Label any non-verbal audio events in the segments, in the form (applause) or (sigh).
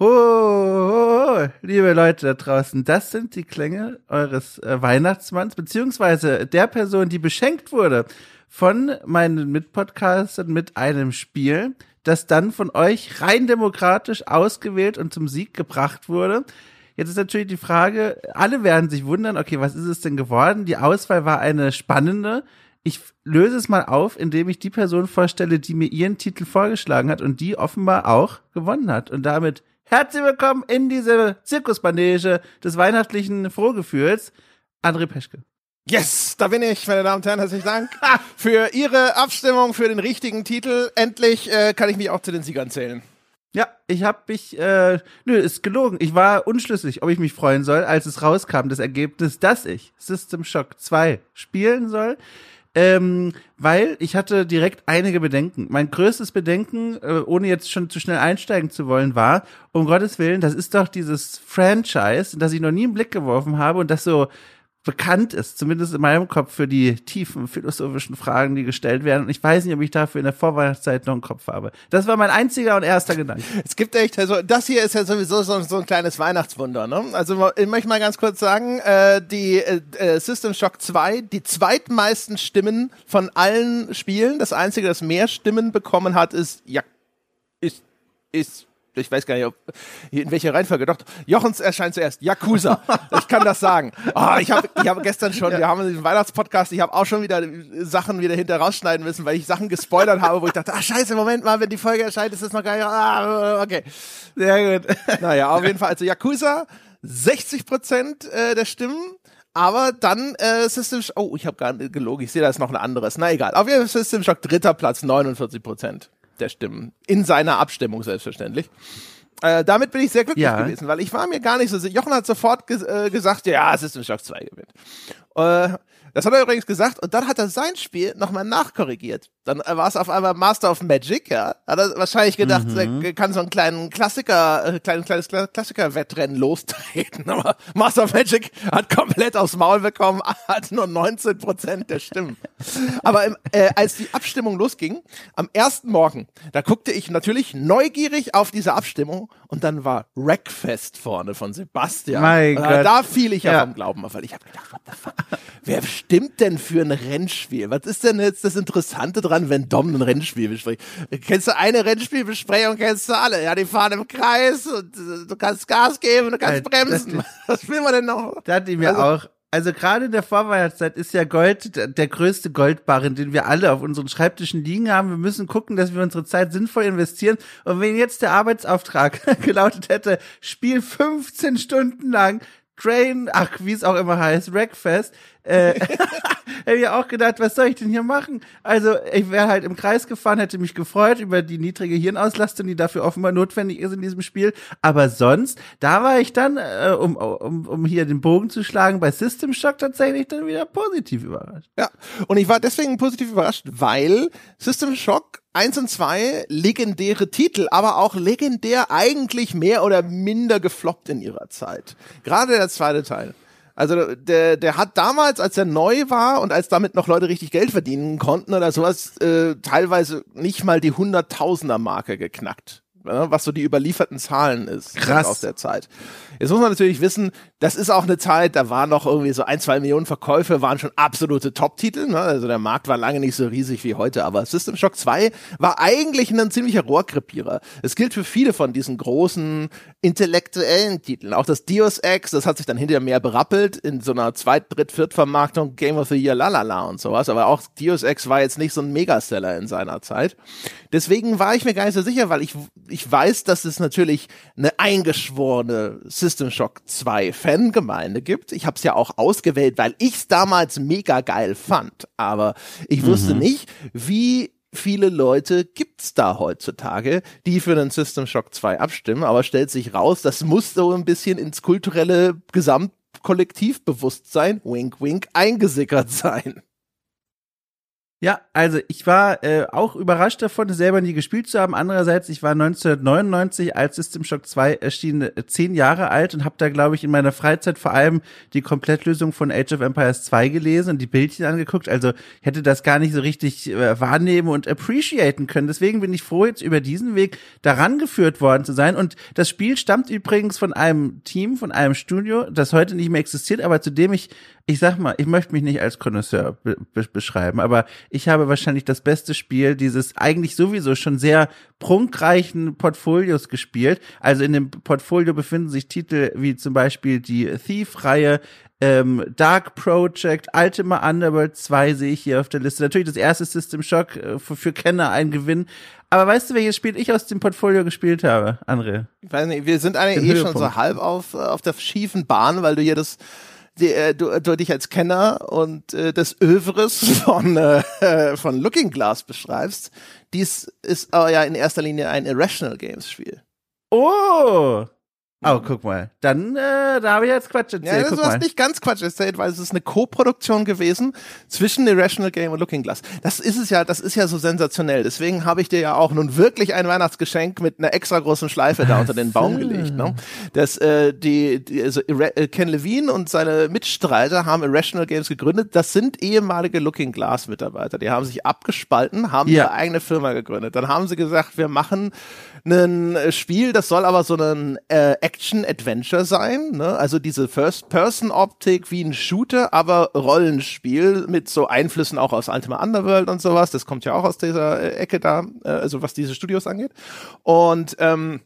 Oh, oh, oh, liebe Leute da draußen, das sind die Klänge eures äh, Weihnachtsmanns, beziehungsweise der Person, die beschenkt wurde von meinen Mitpodcastern mit einem Spiel, das dann von euch rein demokratisch ausgewählt und zum Sieg gebracht wurde. Jetzt ist natürlich die Frage, alle werden sich wundern, okay, was ist es denn geworden? Die Auswahl war eine spannende. Ich löse es mal auf, indem ich die Person vorstelle, die mir ihren Titel vorgeschlagen hat und die offenbar auch gewonnen hat. Und damit Herzlich willkommen in diese Zirkusmanege des weihnachtlichen Frohgefühls. André Peschke. Yes, da bin ich, meine Damen und Herren. Herzlichen Dank (laughs) für Ihre Abstimmung für den richtigen Titel. Endlich äh, kann ich mich auch zu den Siegern zählen. Ja, ich habe mich, äh, nö, ist gelogen. Ich war unschlüssig, ob ich mich freuen soll, als es rauskam, das Ergebnis, dass ich System Shock 2 spielen soll ähm, weil ich hatte direkt einige Bedenken. Mein größtes Bedenken, äh, ohne jetzt schon zu schnell einsteigen zu wollen, war, um Gottes Willen, das ist doch dieses Franchise, das ich noch nie im Blick geworfen habe und das so bekannt ist, zumindest in meinem Kopf, für die tiefen philosophischen Fragen, die gestellt werden. Und ich weiß nicht, ob ich dafür in der Vorweihnachtszeit noch einen Kopf habe. Das war mein einziger und erster Gedanke. Es gibt echt, also das hier ist ja sowieso so, so ein kleines Weihnachtswunder. Ne? Also ich möchte mal ganz kurz sagen, äh, die äh, äh System Shock 2, die zweitmeisten Stimmen von allen Spielen. Das einzige, das mehr Stimmen bekommen hat, ist ja, ist, ist ich weiß gar nicht, ob, in welcher Reihenfolge. Doch, Jochens erscheint zuerst. Yakuza. Ich kann das sagen. Oh, ich habe ich hab gestern schon, ja. wir haben den Weihnachtspodcast, ich habe auch schon wieder Sachen wieder hinter rausschneiden müssen, weil ich Sachen gespoilert habe, wo ich dachte, ah scheiße, Moment mal, wenn die Folge erscheint, ist das noch gar nicht. Ah, okay. Sehr gut. Naja, auf jeden Fall, also Yakuza, 60 Prozent äh, der Stimmen. Aber dann äh, System Shock, oh, ich habe gar nicht gelogen, ich sehe da ist noch ein anderes. Na egal. Auf jeden Fall System Shock dritter Platz, 49 Prozent der Stimmen. In seiner Abstimmung selbstverständlich. Äh, damit bin ich sehr glücklich ja. gewesen, weil ich war mir gar nicht so sicher. Jochen hat sofort ges äh, gesagt, ja, System Shock 2 gewinnt. Äh, das hat er übrigens gesagt und dann hat er sein Spiel nochmal nachkorrigiert. Dann war es auf einmal Master of Magic, ja. Hat er wahrscheinlich gedacht, mhm. er kann so einen kleinen Klassiker, äh, kleinen, kleines Klassiker-Wettrennen lostreten. (laughs) Aber Master of Magic hat komplett aufs Maul bekommen, (laughs) hat nur 19 Prozent der Stimmen. Aber im, äh, als die Abstimmung losging, am ersten Morgen, da guckte ich natürlich neugierig auf diese Abstimmung und dann war Wreckfest vorne von Sebastian. Mein Gott. Da fiel ich ja, ja vom Glauben auf, weil ich habe gedacht, what the fuck? Wer stimmt denn für ein Rennspiel? Was ist denn jetzt das Interessante dran? Dran, wenn Dom ein Rennspiel bespricht. Kennst du eine Rennspielbesprechung, kennst du alle. Ja, die fahren im Kreis und äh, du kannst Gas geben, du kannst bremsen. (laughs) Was will man denn noch? Da hat die mir also, auch also gerade in der Vorweihnachtszeit ist ja Gold der, der größte Goldbarren, den wir alle auf unseren Schreibtischen liegen haben. Wir müssen gucken, dass wir unsere Zeit sinnvoll investieren. Und wenn jetzt der Arbeitsauftrag (laughs) gelautet hätte, spiel 15 Stunden lang Train, ach, wie es auch immer heißt, Wreckfest, äh, (laughs) hätte ich auch gedacht, was soll ich denn hier machen? Also, ich wäre halt im Kreis gefahren, hätte mich gefreut über die niedrige Hirnauslastung, die dafür offenbar notwendig ist in diesem Spiel. Aber sonst, da war ich dann, äh, um, um, um hier den Bogen zu schlagen, bei System Shock tatsächlich dann wieder positiv überrascht. Ja, und ich war deswegen positiv überrascht, weil System Shock eins und zwei legendäre Titel, aber auch legendär eigentlich mehr oder minder gefloppt in ihrer Zeit. Gerade der zweite Teil. Also der, der hat damals, als er neu war und als damit noch Leute richtig Geld verdienen konnten oder sowas, äh, teilweise nicht mal die Hunderttausender Marke geknackt. Ne, was so die überlieferten Zahlen ist Krass. aus der Zeit. Jetzt muss man natürlich wissen, das ist auch eine Zeit, da waren noch irgendwie so ein, zwei Millionen Verkäufe, waren schon absolute Top-Titel. Ne? Also der Markt war lange nicht so riesig wie heute, aber System Shock 2 war eigentlich ein ziemlicher Rohrkrepierer. Es gilt für viele von diesen großen intellektuellen Titeln. Auch das Deus Ex, das hat sich dann hinterher mehr berappelt in so einer Zweit-, Dritt-, Viertvermarktung, Game of the Year, lalala und sowas. Aber auch Deus Ex war jetzt nicht so ein Megaseller in seiner Zeit. Deswegen war ich mir gar nicht so sicher, weil ich ich weiß, dass es natürlich eine eingeschworene System Shock 2 Fangemeinde gibt. Ich habe es ja auch ausgewählt, weil ich es damals mega geil fand. Aber ich mhm. wusste nicht, wie viele Leute gibt's da heutzutage, die für den System Shock 2 abstimmen, aber stellt sich raus, das muss so ein bisschen ins kulturelle Gesamtkollektivbewusstsein, wink wink, eingesickert sein. Ja, also ich war äh, auch überrascht davon, selber nie gespielt zu haben. Andererseits, ich war 1999, als System Shock 2 erschien, äh, zehn Jahre alt und habe da, glaube ich, in meiner Freizeit vor allem die Komplettlösung von Age of Empires 2 gelesen und die Bildchen angeguckt. Also ich hätte das gar nicht so richtig äh, wahrnehmen und appreciaten können. Deswegen bin ich froh, jetzt über diesen Weg daran geführt worden zu sein. Und das Spiel stammt übrigens von einem Team, von einem Studio, das heute nicht mehr existiert, aber zu dem ich ich sag mal, ich möchte mich nicht als Connoisseur be beschreiben, aber ich habe wahrscheinlich das beste Spiel dieses eigentlich sowieso schon sehr prunkreichen Portfolios gespielt. Also in dem Portfolio befinden sich Titel wie zum Beispiel die Thief-Reihe, ähm, Dark Project, Ultima Underworld 2 sehe ich hier auf der Liste. Natürlich das erste System Shock äh, für, für Kenner ein Gewinn. Aber weißt du, welches Spiel ich aus dem Portfolio gespielt habe, André? Ich weiß nicht, wir sind eigentlich eh schon so halb auf, auf der schiefen Bahn, weil du hier das die, äh, du, du dich als Kenner und äh, des Övres (laughs) von, äh, von Looking Glass beschreibst. Dies ist aber ja in erster Linie ein Irrational Games Spiel. Oh! Oh, guck mal. Dann, äh, da habe ich jetzt Quatsch erzählt. Ja, das hast nicht ganz Quatsch erzählt, weil es ist eine Co-Produktion gewesen zwischen Irrational Game und Looking Glass. Das ist es ja, das ist ja so sensationell. Deswegen habe ich dir ja auch nun wirklich ein Weihnachtsgeschenk mit einer extra großen Schleife da unter den Baum gelegt. Ne? Das, äh, die, die also äh, Ken Levine und seine Mitstreiter haben Irrational Games gegründet. Das sind ehemalige Looking Glass Mitarbeiter. Die haben sich abgespalten, haben ja. ihre eigene Firma gegründet. Dann haben sie gesagt, wir machen ein äh, Spiel, das soll aber so ein äh, Action-Adventure sein. Ne? Also diese First-Person-Optik wie ein Shooter, aber Rollenspiel mit so Einflüssen auch aus Ultima Underworld und sowas. Das kommt ja auch aus dieser äh, Ecke da, äh, also was diese Studios angeht. Und ähm,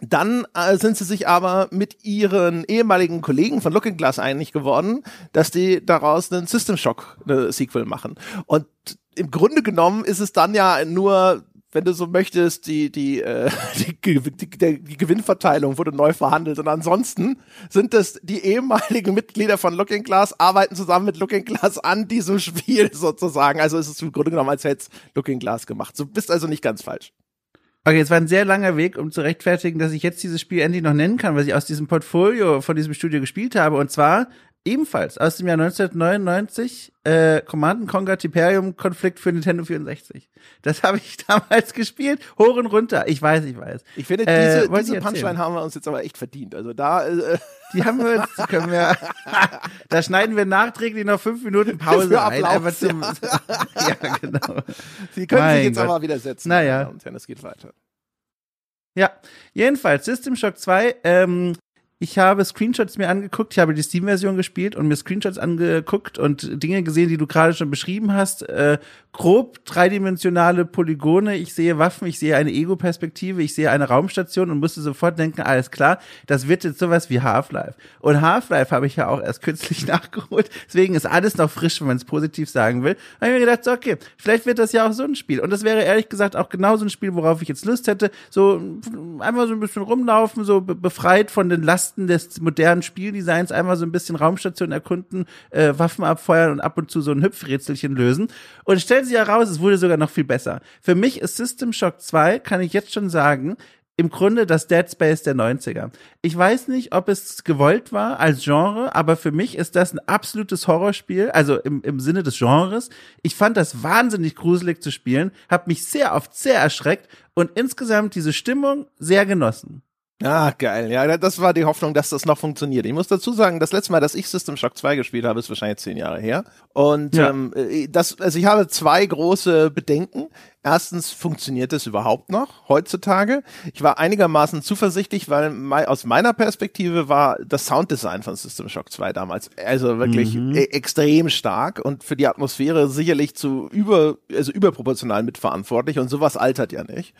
dann äh, sind sie sich aber mit ihren ehemaligen Kollegen von Looking Glass einig geworden, dass die daraus einen System Shock äh, machen. Und im Grunde genommen ist es dann ja nur wenn du so möchtest, die, die, äh, (laughs) die, die, die Gewinnverteilung wurde neu verhandelt. Und ansonsten sind es die ehemaligen Mitglieder von Looking Glass, arbeiten zusammen mit Looking Glass an diesem Spiel (laughs) sozusagen. Also ist es im Grunde genommen, als hätte es Looking Glass gemacht. Du bist also nicht ganz falsch. Okay, es war ein sehr langer Weg, um zu rechtfertigen, dass ich jetzt dieses Spiel endlich noch nennen kann, was ich aus diesem Portfolio von diesem Studio gespielt habe. Und zwar ebenfalls aus dem Jahr 1999 äh, Command Conquer Tiperium Konflikt für Nintendo 64. Das habe ich (laughs) damals gespielt, hoch und runter. Ich weiß, ich weiß. Ich finde, diese, äh, diese Punchline haben wir uns jetzt aber echt verdient. Also da. Äh, (laughs) die haben wir uns, die können wir. (laughs) da schneiden wir nachträglich noch fünf Minuten Pause für Ablauf, ein. Zum, ja. ja. genau. Sie können mein sich jetzt Gott. aber wieder setzen. Naja. Und es geht weiter. Ja, jedenfalls System Shock 2 ähm, ich habe Screenshots mir angeguckt, ich habe die Steam-Version gespielt und mir Screenshots angeguckt und Dinge gesehen, die du gerade schon beschrieben hast. Äh, grob dreidimensionale Polygone, ich sehe Waffen, ich sehe eine Ego-Perspektive, ich sehe eine Raumstation und musste sofort denken, alles klar, das wird jetzt sowas wie Half-Life. Und Half-Life habe ich ja auch erst kürzlich (laughs) nachgeholt, deswegen ist alles noch frisch, wenn man es positiv sagen will. Da habe ich mir gedacht, so, okay, vielleicht wird das ja auch so ein Spiel. Und das wäre ehrlich gesagt auch genau so ein Spiel, worauf ich jetzt Lust hätte. So einfach so ein bisschen rumlaufen, so befreit von den Lasten Lasten des modernen Spieldesigns einmal so ein bisschen Raumstation erkunden, äh, Waffen abfeuern und ab und zu so ein Hüpfrätselchen lösen. Und es stellt sich heraus, es wurde sogar noch viel besser. Für mich ist System Shock 2, kann ich jetzt schon sagen, im Grunde das Dead Space der 90er. Ich weiß nicht, ob es gewollt war als Genre, aber für mich ist das ein absolutes Horrorspiel, also im, im Sinne des Genres. Ich fand das wahnsinnig gruselig zu spielen, habe mich sehr oft sehr erschreckt und insgesamt diese Stimmung sehr genossen. Ah, geil. Ja, das war die Hoffnung, dass das noch funktioniert. Ich muss dazu sagen, das letzte Mal, dass ich System Shock 2 gespielt habe, ist wahrscheinlich zehn Jahre her. Und ja. ähm, äh, das, also ich habe zwei große Bedenken. Erstens, funktioniert es überhaupt noch heutzutage? Ich war einigermaßen zuversichtlich, weil mei aus meiner Perspektive war das Sounddesign von System Shock 2 damals also wirklich mhm. e extrem stark und für die Atmosphäre sicherlich zu über, also überproportional mitverantwortlich und sowas altert ja nicht.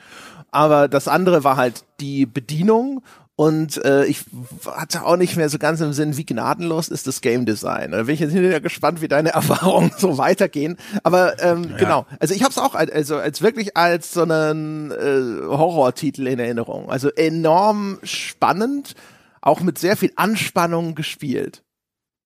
Aber das andere war halt die Bedienung und äh, ich hatte auch nicht mehr so ganz im Sinn, wie gnadenlos ist das Game Design. Da bin ich jetzt hinterher gespannt, wie deine (laughs) Erfahrungen so weitergehen. Aber ähm, ja. genau, also ich habe es auch als, also als wirklich als so einen äh, Horrortitel in Erinnerung. Also enorm spannend, auch mit sehr viel Anspannung gespielt.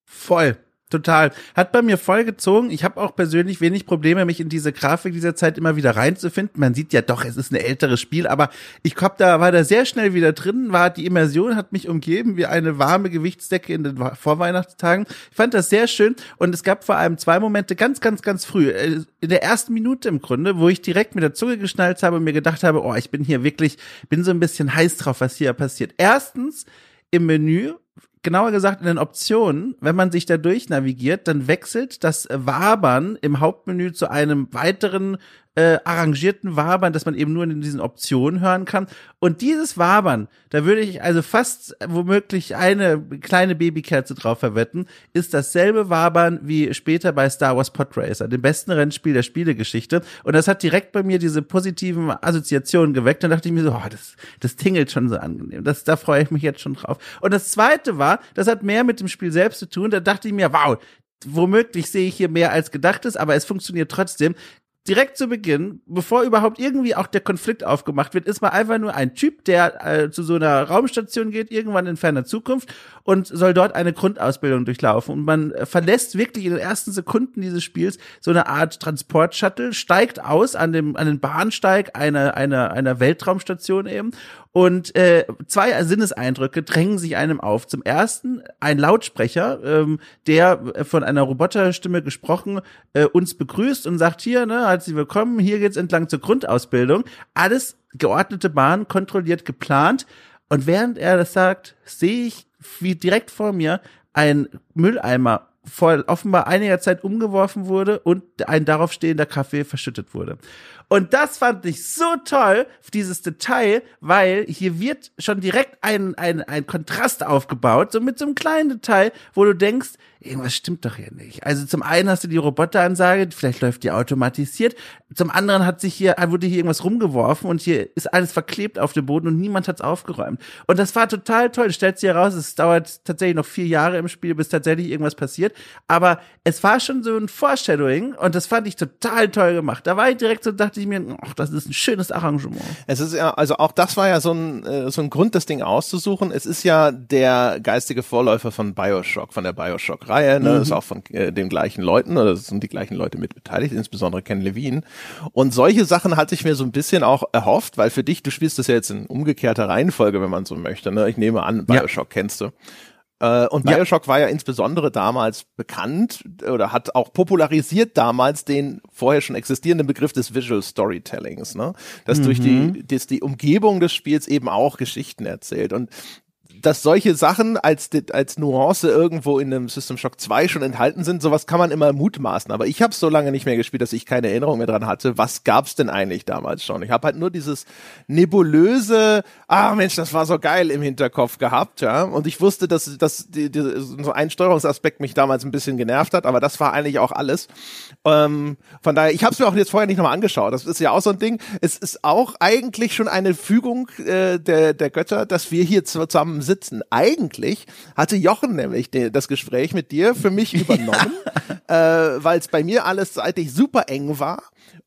Voll. Total. Hat bei mir voll gezogen. Ich habe auch persönlich wenig Probleme, mich in diese Grafik dieser Zeit immer wieder reinzufinden. Man sieht ja doch, es ist ein älteres Spiel, aber ich hab da, war da sehr schnell wieder drin, war die Immersion hat mich umgeben wie eine warme Gewichtsdecke in den Vorweihnachtstagen. Ich fand das sehr schön und es gab vor allem zwei Momente ganz, ganz, ganz früh, äh, in der ersten Minute im Grunde, wo ich direkt mit der Zunge geschnallt habe und mir gedacht habe, oh, ich bin hier wirklich, bin so ein bisschen heiß drauf, was hier passiert. Erstens, im Menü genauer gesagt in den Optionen, wenn man sich da durchnavigiert, dann wechselt das Wabern im Hauptmenü zu einem weiteren äh, arrangierten Wabern, das man eben nur in diesen Optionen hören kann. Und dieses Wabern, da würde ich also fast womöglich eine kleine Babykerze drauf verwetten, ist dasselbe Wabern wie später bei Star Wars Podracer, dem besten Rennspiel der Spielegeschichte. Und das hat direkt bei mir diese positiven Assoziationen geweckt. Und dachte ich mir so, oh, das, das tingelt schon so angenehm. Das, da freue ich mich jetzt schon drauf. Und das zweite war, das hat mehr mit dem Spiel selbst zu tun. Da dachte ich mir, wow, womöglich sehe ich hier mehr als gedacht ist, aber es funktioniert trotzdem direkt zu Beginn, bevor überhaupt irgendwie auch der Konflikt aufgemacht wird, ist man einfach nur ein Typ, der äh, zu so einer Raumstation geht, irgendwann in ferner Zukunft und soll dort eine Grundausbildung durchlaufen. Und man äh, verlässt wirklich in den ersten Sekunden dieses Spiels so eine Art Transportshuttle, steigt aus an dem an den Bahnsteig einer einer einer Weltraumstation eben und äh, zwei Sinneseindrücke drängen sich einem auf. Zum ersten ein Lautsprecher, ähm, der von einer Roboterstimme gesprochen äh, uns begrüßt und sagt hier, ne, herzlich willkommen, hier geht's entlang zur Grundausbildung. Alles geordnete Bahn, kontrolliert, geplant. Und während er das sagt, sehe ich, wie direkt vor mir ein Mülleimer vor offenbar einiger Zeit umgeworfen wurde und ein darauf stehender Kaffee verschüttet wurde. Und das fand ich so toll, dieses Detail, weil hier wird schon direkt ein, ein, ein Kontrast aufgebaut, so mit so einem kleinen Detail, wo du denkst, irgendwas stimmt doch hier nicht. Also zum einen hast du die Roboteransage, vielleicht läuft die automatisiert. Zum anderen hat sich hier, wurde hier irgendwas rumgeworfen und hier ist alles verklebt auf dem Boden und niemand hat's aufgeräumt. Und das war total toll. Du stellst dir heraus, es dauert tatsächlich noch vier Jahre im Spiel, bis tatsächlich irgendwas passiert. Aber es war schon so ein Foreshadowing und das fand ich total toll gemacht. Da war ich direkt so, dachte ich mir, ach, das ist ein schönes Arrangement. Es ist ja, also auch das war ja so ein, äh, so ein Grund, das Ding auszusuchen. Es ist ja der geistige Vorläufer von Bioshock, von der Bioshock-Reihe, ne? Mhm. ist auch von äh, den gleichen Leuten, oder sind die gleichen Leute mit beteiligt, insbesondere Ken Levine. Und solche Sachen hatte ich mir so ein bisschen auch erhofft, weil für dich, du spielst das ja jetzt in umgekehrter Reihenfolge, wenn man so möchte. Ne? Ich nehme an, Bioshock ja. kennst du. Äh, und Bioshock ja. war ja insbesondere damals bekannt oder hat auch popularisiert damals den vorher schon existierenden Begriff des Visual Storytellings, ne? Dass mhm. durch die, mhm. dass die Umgebung des Spiels eben auch Geschichten erzählt. Und dass solche Sachen als, als Nuance irgendwo in einem System Shock 2 schon enthalten sind, sowas kann man immer mutmaßen. Aber ich habe so lange nicht mehr gespielt, dass ich keine Erinnerung mehr dran hatte. Was gab's denn eigentlich damals schon? Ich habe halt nur dieses nebulöse, ah Mensch, das war so geil im Hinterkopf gehabt, ja. Und ich wusste, dass, dass die, die, so ein Steuerungsaspekt mich damals ein bisschen genervt hat, aber das war eigentlich auch alles. Ähm, von daher, ich habe es mir auch jetzt vorher nicht nochmal angeschaut. Das ist ja auch so ein Ding. Es ist auch eigentlich schon eine Fügung äh, der, der Götter, dass wir hier zusammen sitzen sitzen. Eigentlich hatte Jochen nämlich das Gespräch mit dir für mich (laughs) übernommen, ja. äh, weil es bei mir alles seitlich super eng war.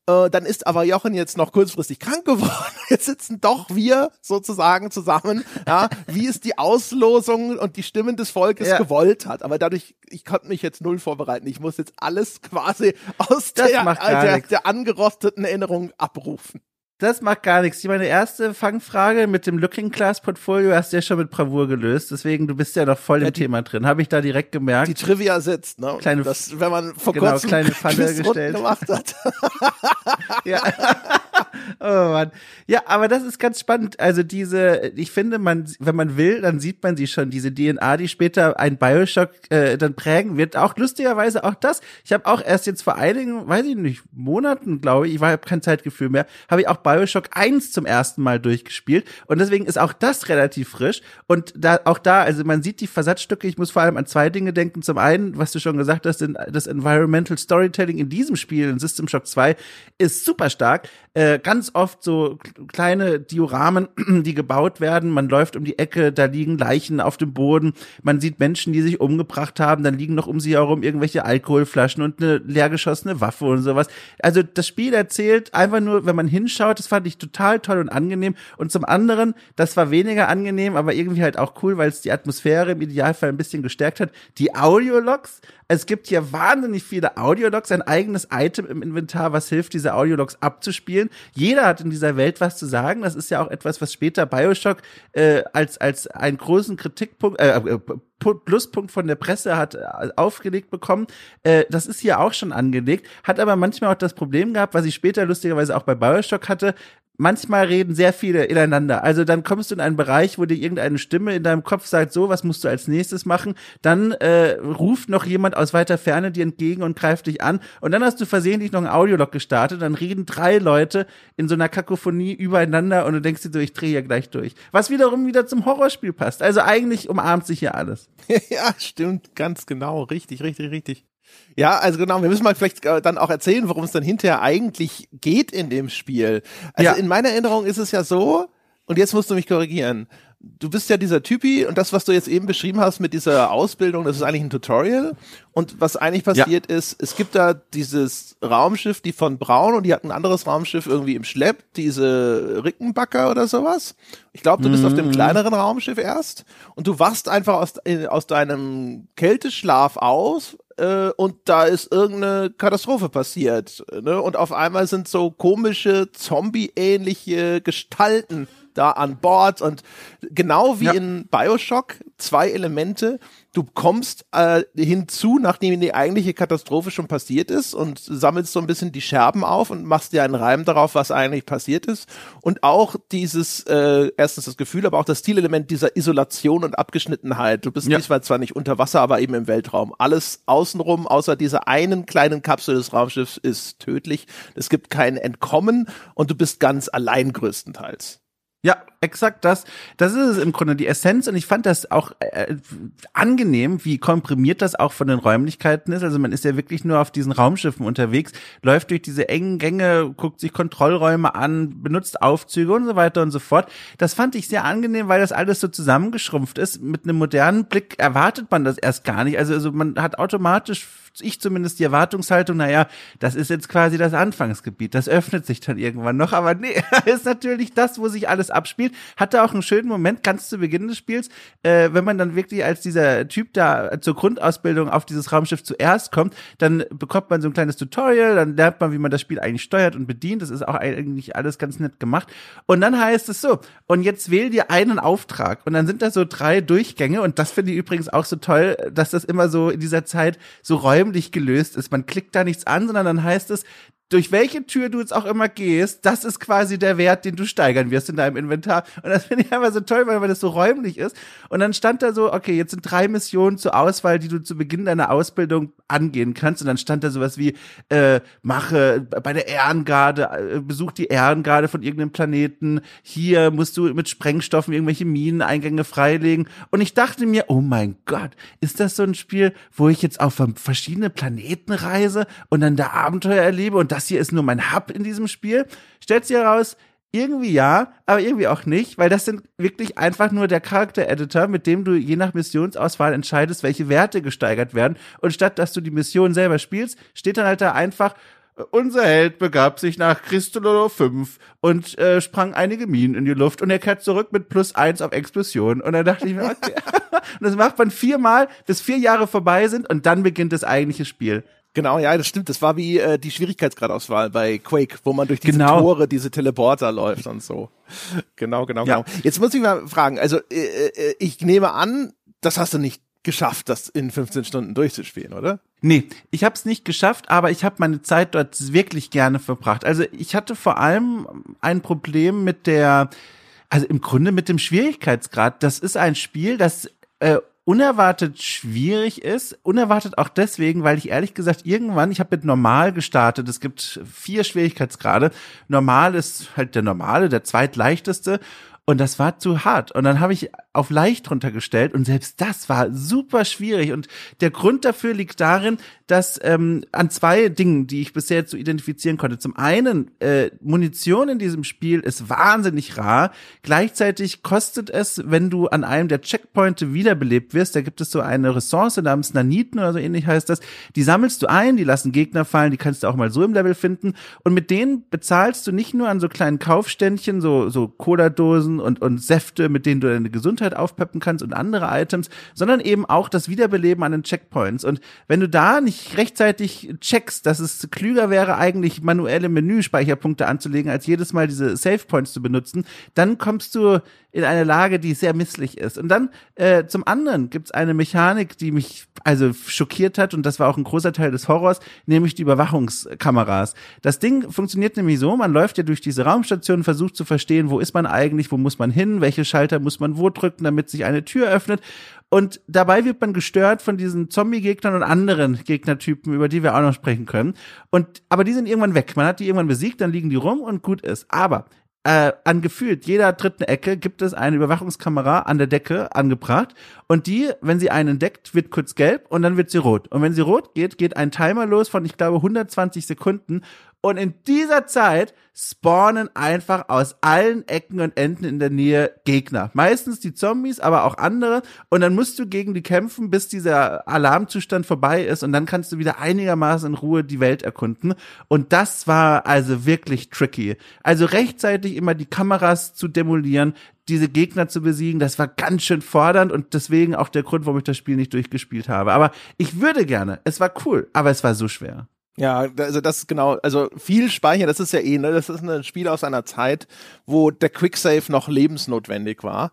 Äh, dann ist aber Jochen jetzt noch kurzfristig krank geworden. (laughs) Jetzt sitzen doch wir sozusagen zusammen, ja, wie es die Auslosung und die Stimmen des Volkes ja. gewollt hat. Aber dadurch, ich konnte mich jetzt null vorbereiten. Ich muss jetzt alles quasi aus der, der, der angerosteten Erinnerung abrufen. Das macht gar nichts. Meine erste Fangfrage mit dem Looking Class Portfolio hast du ja schon mit Bravour gelöst. Deswegen, du bist ja noch voll im ja, die, Thema drin. Habe ich da direkt gemerkt. Die Trivia sitzt, ne? Kleine, das, wenn man vor genau, kurzem kleine Falle gestellt gemacht hat. (laughs) ja. (laughs) oh Mann. Ja, aber das ist ganz spannend. Also diese, ich finde, man, wenn man will, dann sieht man sie schon, diese DNA, die später ein Bioshock äh, dann prägen wird. Auch lustigerweise auch das. Ich habe auch erst jetzt vor einigen, weiß ich nicht, Monaten, glaube ich, ich habe kein Zeitgefühl mehr, habe ich auch Bioshock 1 zum ersten Mal durchgespielt. Und deswegen ist auch das relativ frisch. Und da, auch da, also man sieht die Versatzstücke. Ich muss vor allem an zwei Dinge denken. Zum einen, was du schon gesagt hast, das Environmental Storytelling in diesem Spiel, in System Shock 2, ist super stark. Äh, ganz oft so kleine Dioramen, (clears throat) die gebaut werden. Man läuft um die Ecke, da liegen Leichen auf dem Boden. Man sieht Menschen, die sich umgebracht haben. Dann liegen noch um sie herum irgendwelche Alkoholflaschen und eine leergeschossene Waffe und sowas. Also das Spiel erzählt einfach nur, wenn man hinschaut, das fand ich total toll und angenehm. Und zum anderen, das war weniger angenehm, aber irgendwie halt auch cool, weil es die Atmosphäre im Idealfall ein bisschen gestärkt hat. Die Audiologs, es gibt hier wahnsinnig viele Audiologs, ein eigenes Item im Inventar, was hilft, diese Audiologs abzuspielen. Jeder hat in dieser Welt was zu sagen. Das ist ja auch etwas, was später Bioshock äh, als, als einen großen Kritikpunkt, äh, äh Pluspunkt von der Presse hat äh, aufgelegt bekommen. Äh, das ist hier auch schon angelegt, hat aber manchmal auch das Problem gehabt, was ich später lustigerweise auch bei Bioshock hatte, manchmal reden sehr viele ineinander. Also dann kommst du in einen Bereich, wo dir irgendeine Stimme in deinem Kopf sagt, so, was musst du als nächstes machen? Dann äh, ruft noch jemand aus weiter Ferne dir entgegen und greift dich an. Und dann hast du versehentlich noch ein Audiolog gestartet. Dann reden drei Leute in so einer Kakophonie übereinander und du denkst dir so, ich drehe ja gleich durch. Was wiederum wieder zum Horrorspiel passt. Also eigentlich umarmt sich hier alles. (laughs) ja, stimmt, ganz genau. Richtig, richtig, richtig. Ja, also genau, wir müssen mal vielleicht äh, dann auch erzählen, worum es dann hinterher eigentlich geht in dem Spiel. Also ja. in meiner Erinnerung ist es ja so, und jetzt musst du mich korrigieren. Du bist ja dieser Typi und das, was du jetzt eben beschrieben hast mit dieser Ausbildung, das ist eigentlich ein Tutorial. Und was eigentlich passiert ja. ist, es gibt da dieses Raumschiff, die von Braun und die hat ein anderes Raumschiff irgendwie im Schlepp, diese Rickenbacker oder sowas. Ich glaube, du bist mhm. auf dem mhm. kleineren Raumschiff erst und du wachst einfach aus, aus deinem Kälteschlaf aus, äh, und da ist irgendeine Katastrophe passiert. Ne? Und auf einmal sind so komische, zombie-ähnliche Gestalten da an Bord und genau wie ja. in Bioshock zwei Elemente, du kommst äh, hinzu, nachdem die eigentliche Katastrophe schon passiert ist und sammelst so ein bisschen die Scherben auf und machst dir einen Reim darauf, was eigentlich passiert ist. Und auch dieses, äh, erstens das Gefühl, aber auch das Stilelement dieser Isolation und Abgeschnittenheit. Du bist ja. diesmal zwar nicht unter Wasser, aber eben im Weltraum. Alles außenrum, außer dieser einen kleinen Kapsel des Raumschiffs, ist tödlich. Es gibt kein Entkommen und du bist ganz allein größtenteils. Ja, exakt das. Das ist es im Grunde, die Essenz. Und ich fand das auch äh, angenehm, wie komprimiert das auch von den Räumlichkeiten ist. Also man ist ja wirklich nur auf diesen Raumschiffen unterwegs, läuft durch diese engen Gänge, guckt sich Kontrollräume an, benutzt Aufzüge und so weiter und so fort. Das fand ich sehr angenehm, weil das alles so zusammengeschrumpft ist. Mit einem modernen Blick erwartet man das erst gar nicht. Also, also man hat automatisch ich zumindest die Erwartungshaltung, naja, das ist jetzt quasi das Anfangsgebiet, das öffnet sich dann irgendwann noch, aber nee, (laughs) ist natürlich das, wo sich alles abspielt. Hatte auch einen schönen Moment ganz zu Beginn des Spiels, äh, wenn man dann wirklich als dieser Typ da zur Grundausbildung auf dieses Raumschiff zuerst kommt, dann bekommt man so ein kleines Tutorial, dann lernt man, wie man das Spiel eigentlich steuert und bedient. Das ist auch eigentlich alles ganz nett gemacht. Und dann heißt es so, und jetzt wähl dir einen Auftrag. Und dann sind da so drei Durchgänge und das finde ich übrigens auch so toll, dass das immer so in dieser Zeit so räumlich gelöst ist. Man klickt da nichts an, sondern dann heißt es, durch welche Tür du jetzt auch immer gehst, das ist quasi der Wert, den du steigern wirst in deinem Inventar. Und das finde ich einfach so toll, weil das so räumlich ist. Und dann stand da so, okay, jetzt sind drei Missionen zur Auswahl, die du zu Beginn deiner Ausbildung angehen kannst. Und dann stand da sowas wie, äh, mache bei der Ehrengarde, äh, besuch die Ehrengarde von irgendeinem Planeten. Hier musst du mit Sprengstoffen irgendwelche Mineneingänge freilegen. Und ich dachte mir, oh mein Gott, ist das so ein Spiel, wo ich jetzt auf verschiedene Planeten reise und dann da Abenteuer erlebe und das hier ist nur mein Hub in diesem Spiel. Stellt sich heraus, irgendwie ja, aber irgendwie auch nicht, weil das sind wirklich einfach nur der Charakter-Editor, mit dem du je nach Missionsauswahl entscheidest, welche Werte gesteigert werden. Und statt dass du die Mission selber spielst, steht dann halt da einfach, unser Held begab sich nach Christololo 5 und äh, sprang einige Minen in die Luft und er kehrt zurück mit plus eins auf Explosion. Und dann dachte ich mir, okay. (laughs) und das macht man viermal, bis vier Jahre vorbei sind und dann beginnt das eigentliche Spiel. Genau, ja, das stimmt. Das war wie äh, die Schwierigkeitsgradauswahl bei Quake, wo man durch diese genau. Tore, diese Teleporter läuft und so. (laughs) Genau, genau, ja. genau. Jetzt muss ich mal fragen, also äh, äh, ich nehme an, das hast du nicht geschafft, das in 15 Stunden durchzuspielen, oder? Nee, ich habe es nicht geschafft, aber ich habe meine Zeit dort wirklich gerne verbracht. Also ich hatte vor allem ein Problem mit der, also im Grunde mit dem Schwierigkeitsgrad. Das ist ein Spiel, das äh, unerwartet schwierig ist. Unerwartet auch deswegen, weil ich ehrlich gesagt irgendwann, ich habe mit normal gestartet. Es gibt vier Schwierigkeitsgrade. Normal ist halt der normale, der zweitleichteste. Und das war zu hart. Und dann habe ich auf leicht runtergestellt und selbst das war super schwierig. Und der Grund dafür liegt darin, dass ähm, an zwei Dingen, die ich bisher jetzt so identifizieren konnte. Zum einen, äh, Munition in diesem Spiel ist wahnsinnig rar. Gleichzeitig kostet es, wenn du an einem der Checkpointe wiederbelebt wirst, da gibt es so eine Ressource namens Naniten oder so ähnlich heißt das. Die sammelst du ein, die lassen Gegner fallen, die kannst du auch mal so im Level finden. Und mit denen bezahlst du nicht nur an so kleinen Kaufständchen, so, so Cola-Dosen und, und Säfte, mit denen du deine Gesundheit aufpeppen kannst und andere Items, sondern eben auch das Wiederbeleben an den Checkpoints. Und wenn du da nicht rechtzeitig checkst, dass es klüger wäre, eigentlich manuelle Menüspeicherpunkte anzulegen, als jedes Mal diese Save Points zu benutzen, dann kommst du in eine Lage, die sehr misslich ist. Und dann äh, zum anderen gibt's eine Mechanik, die mich also schockiert hat und das war auch ein großer Teil des Horrors, nämlich die Überwachungskameras. Das Ding funktioniert nämlich so, man läuft ja durch diese Raumstation, versucht zu verstehen, wo ist man eigentlich, wo muss man hin, welche Schalter muss man wo drücken, damit sich eine Tür öffnet. Und dabei wird man gestört von diesen Zombie-Gegnern und anderen Gegnertypen, über die wir auch noch sprechen können. Und, aber die sind irgendwann weg. Man hat die irgendwann besiegt, dann liegen die rum und gut ist. Aber äh, an gefühlt jeder dritten Ecke gibt es eine Überwachungskamera an der Decke angebracht und die, wenn sie einen entdeckt, wird kurz gelb und dann wird sie rot. Und wenn sie rot geht, geht ein Timer los von, ich glaube, 120 Sekunden und in dieser Zeit spawnen einfach aus allen Ecken und Enden in der Nähe Gegner. Meistens die Zombies, aber auch andere. Und dann musst du gegen die kämpfen, bis dieser Alarmzustand vorbei ist. Und dann kannst du wieder einigermaßen in Ruhe die Welt erkunden. Und das war also wirklich tricky. Also rechtzeitig immer die Kameras zu demolieren, diese Gegner zu besiegen, das war ganz schön fordernd und deswegen auch der Grund, warum ich das Spiel nicht durchgespielt habe. Aber ich würde gerne. Es war cool, aber es war so schwer. Ja, also das ist genau, also viel Speicher, das ist ja eh, ne, das ist ein Spiel aus einer Zeit, wo der Quicksave noch lebensnotwendig war.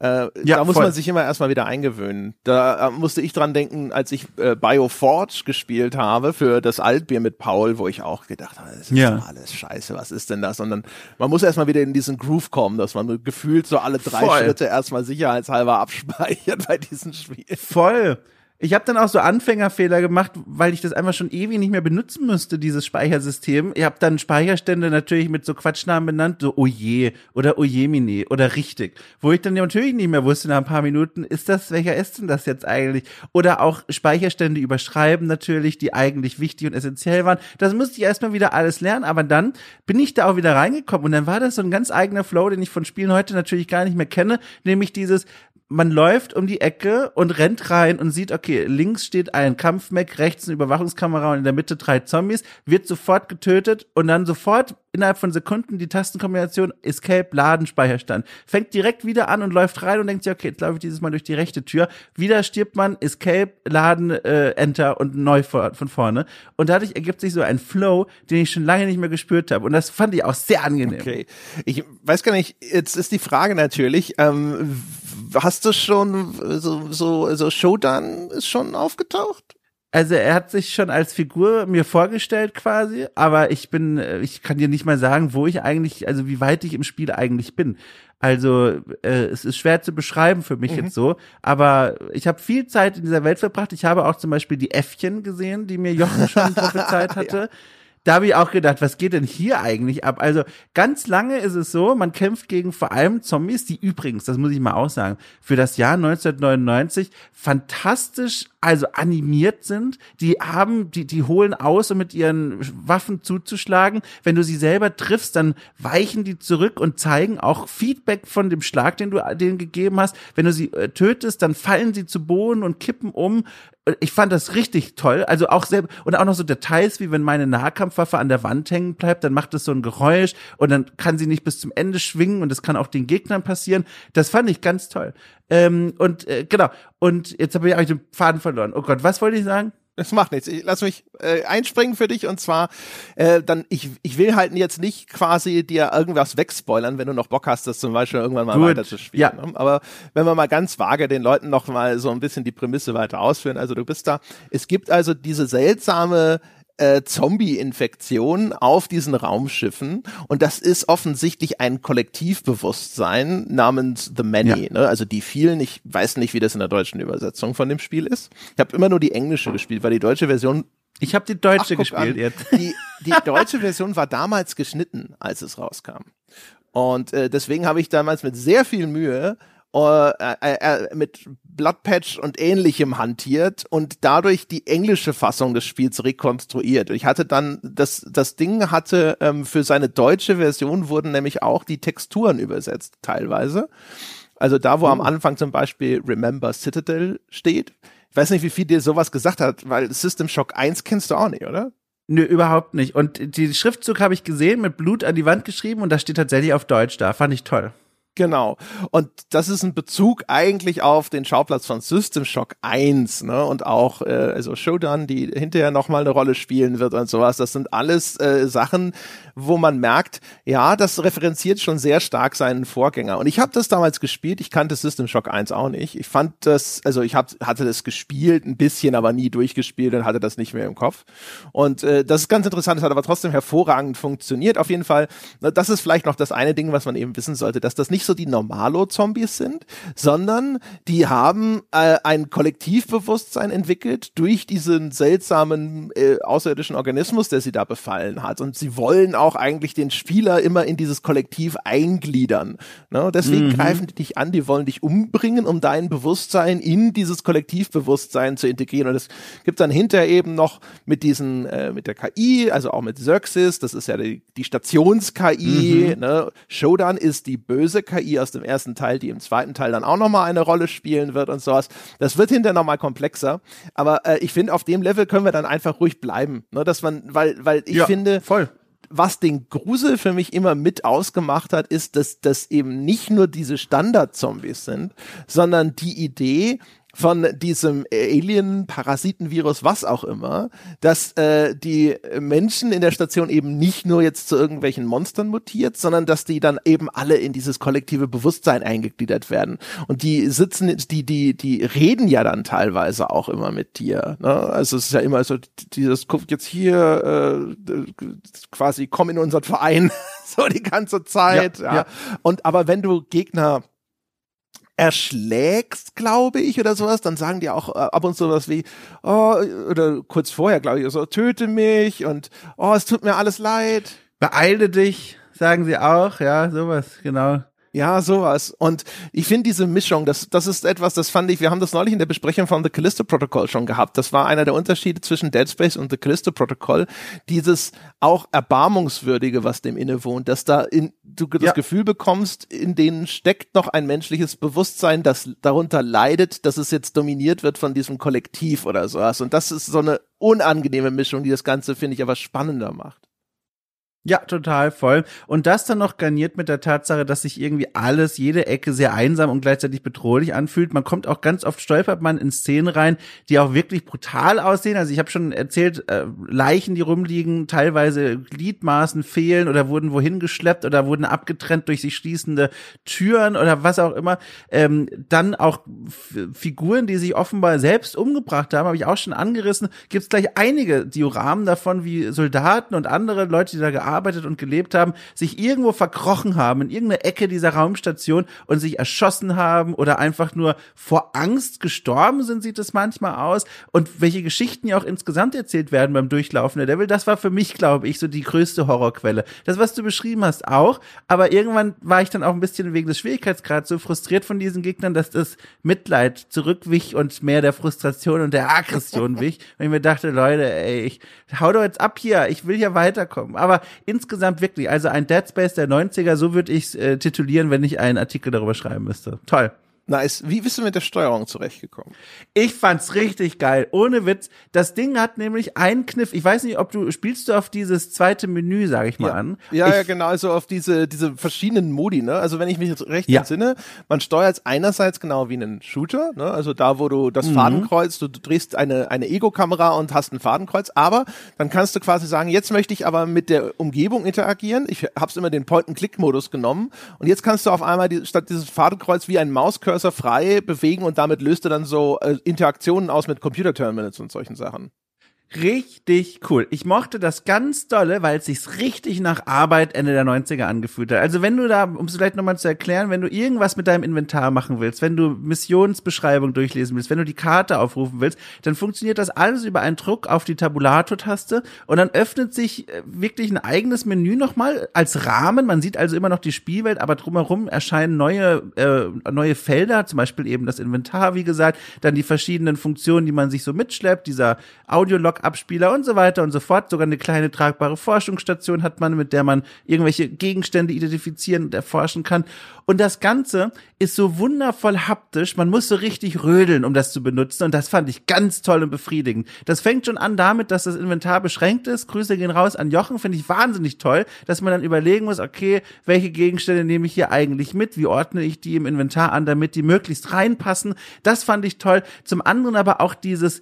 Äh, ja, da muss voll. man sich immer erstmal wieder eingewöhnen. Da äh, musste ich dran denken, als ich äh, Bioforge gespielt habe für das Altbier mit Paul, wo ich auch gedacht habe, das ist ja. alles scheiße, was ist denn das? Und dann, man muss erstmal wieder in diesen Groove kommen, dass man gefühlt so alle drei voll. Schritte erstmal sicherheitshalber (laughs) abspeichert bei diesem Spiel. Voll. Ich habe dann auch so Anfängerfehler gemacht, weil ich das einfach schon ewig nicht mehr benutzen müsste, dieses Speichersystem. Ich habe dann Speicherstände natürlich mit so Quatschnamen benannt, so Oje oder Ojemine oder richtig. Wo ich dann natürlich nicht mehr wusste nach ein paar Minuten, ist das, welcher ist denn das jetzt eigentlich? Oder auch Speicherstände überschreiben natürlich, die eigentlich wichtig und essentiell waren. Das musste ich erstmal wieder alles lernen, aber dann bin ich da auch wieder reingekommen und dann war das so ein ganz eigener Flow, den ich von Spielen heute natürlich gar nicht mehr kenne, nämlich dieses, man läuft um die Ecke und rennt rein und sieht, okay, links steht ein Kampfmech, rechts eine Überwachungskamera und in der Mitte drei Zombies, wird sofort getötet und dann sofort innerhalb von Sekunden die Tastenkombination Escape, Laden, Speicherstand. Fängt direkt wieder an und läuft rein und denkt sich, okay, jetzt laufe ich dieses Mal durch die rechte Tür. Wieder stirbt man, Escape, Laden, äh, Enter und neu von vorne. Und dadurch ergibt sich so ein Flow, den ich schon lange nicht mehr gespürt habe. Und das fand ich auch sehr angenehm. Okay. Ich weiß gar nicht, jetzt ist die Frage natürlich, ähm, hast du schon so, so, so Shodan ist schon aufgetaucht? Also er hat sich schon als Figur mir vorgestellt quasi, aber ich bin, ich kann dir nicht mal sagen, wo ich eigentlich, also wie weit ich im Spiel eigentlich bin. Also äh, es ist schwer zu beschreiben für mich mhm. jetzt so, aber ich habe viel Zeit in dieser Welt verbracht. Ich habe auch zum Beispiel die Äffchen gesehen, die mir Jochen schon (laughs) prophezeit hatte. ja da habe ich auch gedacht, was geht denn hier eigentlich ab? Also ganz lange ist es so, man kämpft gegen vor allem Zombies, die übrigens, das muss ich mal auch sagen, für das Jahr 1999 fantastisch also animiert sind. Die haben, die, die holen aus, um mit ihren Waffen zuzuschlagen. Wenn du sie selber triffst, dann weichen die zurück und zeigen auch Feedback von dem Schlag, den du denen gegeben hast. Wenn du sie äh, tötest, dann fallen sie zu Boden und kippen um ich fand das richtig toll. Also auch selber, und auch noch so Details, wie wenn meine Nahkampfwaffe an der Wand hängen bleibt, dann macht es so ein Geräusch und dann kann sie nicht bis zum Ende schwingen und das kann auch den Gegnern passieren. Das fand ich ganz toll. Ähm, und äh, genau. Und jetzt habe ich eigentlich den Faden verloren. Oh Gott, was wollte ich sagen? Das macht nichts. Ich lass mich äh, einspringen für dich und zwar äh, dann ich ich will halt jetzt nicht quasi dir irgendwas wegspoilern, wenn du noch Bock hast, das zum Beispiel irgendwann mal Gut. weiter zu spielen. Ja. Ne? Aber wenn wir mal ganz vage den Leuten noch mal so ein bisschen die Prämisse weiter ausführen. Also du bist da. Es gibt also diese seltsame äh, Zombie-Infektion auf diesen Raumschiffen und das ist offensichtlich ein Kollektivbewusstsein namens The Many, ja. ne? also die vielen. Ich weiß nicht, wie das in der deutschen Übersetzung von dem Spiel ist. Ich habe immer nur die englische gespielt, weil die deutsche Version ich habe die deutsche Ach, gespielt jetzt. (laughs) Die, die deutsche Version war damals geschnitten, als es rauskam. Und äh, deswegen habe ich damals mit sehr viel Mühe äh, äh, äh, mit Bloodpatch und ähnlichem hantiert und dadurch die englische Fassung des Spiels rekonstruiert. Ich hatte dann, das, das Ding hatte ähm, für seine deutsche Version wurden nämlich auch die Texturen übersetzt, teilweise. Also da, wo oh. am Anfang zum Beispiel Remember Citadel steht. Ich weiß nicht, wie viel dir sowas gesagt hat, weil System Shock 1 kennst du auch nicht, oder? Nö, überhaupt nicht. Und die Schriftzug habe ich gesehen, mit Blut an die Wand geschrieben und das steht tatsächlich auf Deutsch da. Fand ich toll. Genau. Und das ist ein Bezug eigentlich auf den Schauplatz von System Shock 1, ne? Und auch äh, also Showdown, die hinterher nochmal eine Rolle spielen wird und sowas. Das sind alles äh, Sachen, wo man merkt, ja, das referenziert schon sehr stark seinen Vorgänger. Und ich habe das damals gespielt, ich kannte System Shock 1 auch nicht. Ich fand das, also ich hab, hatte das gespielt, ein bisschen, aber nie durchgespielt und hatte das nicht mehr im Kopf. Und äh, das ist ganz interessant, es hat aber trotzdem hervorragend funktioniert. Auf jeden Fall, das ist vielleicht noch das eine Ding, was man eben wissen sollte, dass das nicht nicht so die Normalo-Zombies sind, sondern die haben äh, ein Kollektivbewusstsein entwickelt durch diesen seltsamen äh, außerirdischen Organismus, der sie da befallen hat. Und sie wollen auch eigentlich den Spieler immer in dieses Kollektiv eingliedern. Ne? Deswegen mhm. greifen die dich an, die wollen dich umbringen, um dein Bewusstsein in dieses Kollektivbewusstsein zu integrieren. Und es gibt dann hinterher eben noch mit diesen, äh, mit der KI, also auch mit Xerxes, das ist ja die, die Stations-KI, mhm. ne? Shodan ist die böse KI, KI aus dem ersten Teil, die im zweiten Teil dann auch nochmal eine Rolle spielen wird und sowas. Das wird hinterher nochmal komplexer. Aber äh, ich finde, auf dem Level können wir dann einfach ruhig bleiben. Ne? Dass man, weil, weil ich ja, finde, voll was den Grusel für mich immer mit ausgemacht hat, ist, dass das eben nicht nur diese Standard-Zombies sind, sondern die Idee, von diesem Alien, Parasitenvirus, was auch immer, dass äh, die Menschen in der Station eben nicht nur jetzt zu irgendwelchen Monstern mutiert, sondern dass die dann eben alle in dieses kollektive Bewusstsein eingegliedert werden. Und die sitzen, die, die, die reden ja dann teilweise auch immer mit dir. Ne? Also es ist ja immer so, dieses guckt jetzt hier äh, quasi komm in unseren Verein (laughs) so die ganze Zeit. Ja, ja. ja. Und aber wenn du Gegner erschlägst, glaube ich, oder sowas, dann sagen die auch äh, ab und zu was wie, oh, oder kurz vorher, glaube ich, so, töte mich und oh, es tut mir alles leid. Beeile dich, sagen sie auch, ja, sowas, genau. Ja, sowas. Und ich finde diese Mischung, das, das ist etwas, das fand ich, wir haben das neulich in der Besprechung von The Callisto Protocol schon gehabt. Das war einer der Unterschiede zwischen Dead Space und The Callisto Protocol. Dieses auch Erbarmungswürdige, was dem innewohnt, dass da in, du das ja. Gefühl bekommst, in denen steckt noch ein menschliches Bewusstsein, das darunter leidet, dass es jetzt dominiert wird von diesem Kollektiv oder sowas. Und das ist so eine unangenehme Mischung, die das Ganze, finde ich, aber spannender macht. Ja, total voll. Und das dann noch garniert mit der Tatsache, dass sich irgendwie alles, jede Ecke sehr einsam und gleichzeitig bedrohlich anfühlt. Man kommt auch ganz oft stolpert man in Szenen rein, die auch wirklich brutal aussehen. Also ich habe schon erzählt, äh, Leichen, die rumliegen, teilweise Gliedmaßen fehlen oder wurden wohin geschleppt oder wurden abgetrennt durch sich schließende Türen oder was auch immer. Ähm, dann auch Figuren, die sich offenbar selbst umgebracht haben, habe ich auch schon angerissen. Gibt es gleich einige Dioramen davon, wie Soldaten und andere Leute, die da gearbeitet gearbeitet und gelebt haben, sich irgendwo verkrochen haben in irgendeine Ecke dieser Raumstation und sich erschossen haben oder einfach nur vor Angst gestorben sind, sieht es manchmal aus. Und welche Geschichten ja auch insgesamt erzählt werden beim Durchlaufen der Devil, das war für mich, glaube ich, so die größte Horrorquelle. Das, was du beschrieben hast, auch. Aber irgendwann war ich dann auch ein bisschen wegen des Schwierigkeitsgrads so frustriert von diesen Gegnern, dass das Mitleid zurückwich und mehr der Frustration und der Aggression (laughs) wich. Und ich mir dachte, Leute, ey, ich hau doch jetzt ab hier, ich will hier weiterkommen. Aber insgesamt wirklich, also ein Dead Space der 90er, so würde ich es äh, titulieren, wenn ich einen Artikel darüber schreiben müsste. Toll. Nice. Wie bist du mit der Steuerung zurechtgekommen? Ich fand's richtig geil. Ohne Witz. Das Ding hat nämlich einen Kniff. Ich weiß nicht, ob du spielst du auf dieses zweite Menü, sage ich mal ja. an. Ja, ich, ja, genau. Also auf diese diese verschiedenen Modi. Ne? Also wenn ich mich jetzt recht ja. entsinne, man steuert einerseits genau wie einen Shooter. Ne? Also da, wo du das mhm. Fadenkreuz, du, du drehst eine eine Ego-Kamera und hast ein Fadenkreuz. Aber dann kannst du quasi sagen, jetzt möchte ich aber mit der Umgebung interagieren. Ich hab's immer den Point-and-Click-Modus genommen. Und jetzt kannst du auf einmal die, statt dieses Fadenkreuz wie ein Mauscursor Cursor frei bewegen und damit löst er dann so äh, Interaktionen aus mit Computerterminals und solchen Sachen. Richtig cool. Ich mochte das ganz dolle, weil es sich richtig nach Arbeit Ende der 90er angefühlt hat. Also wenn du da, um es vielleicht nochmal zu erklären, wenn du irgendwas mit deinem Inventar machen willst, wenn du Missionsbeschreibung durchlesen willst, wenn du die Karte aufrufen willst, dann funktioniert das alles über einen Druck auf die Tabulator-Taste und dann öffnet sich äh, wirklich ein eigenes Menü nochmal als Rahmen. Man sieht also immer noch die Spielwelt, aber drumherum erscheinen neue, äh, neue Felder, zum Beispiel eben das Inventar, wie gesagt, dann die verschiedenen Funktionen, die man sich so mitschleppt, dieser Audiolog Abspieler und so weiter und so fort. Sogar eine kleine tragbare Forschungsstation hat man, mit der man irgendwelche Gegenstände identifizieren und erforschen kann. Und das Ganze ist so wundervoll haptisch. Man muss so richtig rödeln, um das zu benutzen. Und das fand ich ganz toll und befriedigend. Das fängt schon an damit, dass das Inventar beschränkt ist. Grüße gehen raus an Jochen. Finde ich wahnsinnig toll, dass man dann überlegen muss, okay, welche Gegenstände nehme ich hier eigentlich mit? Wie ordne ich die im Inventar an, damit die möglichst reinpassen? Das fand ich toll. Zum anderen aber auch dieses,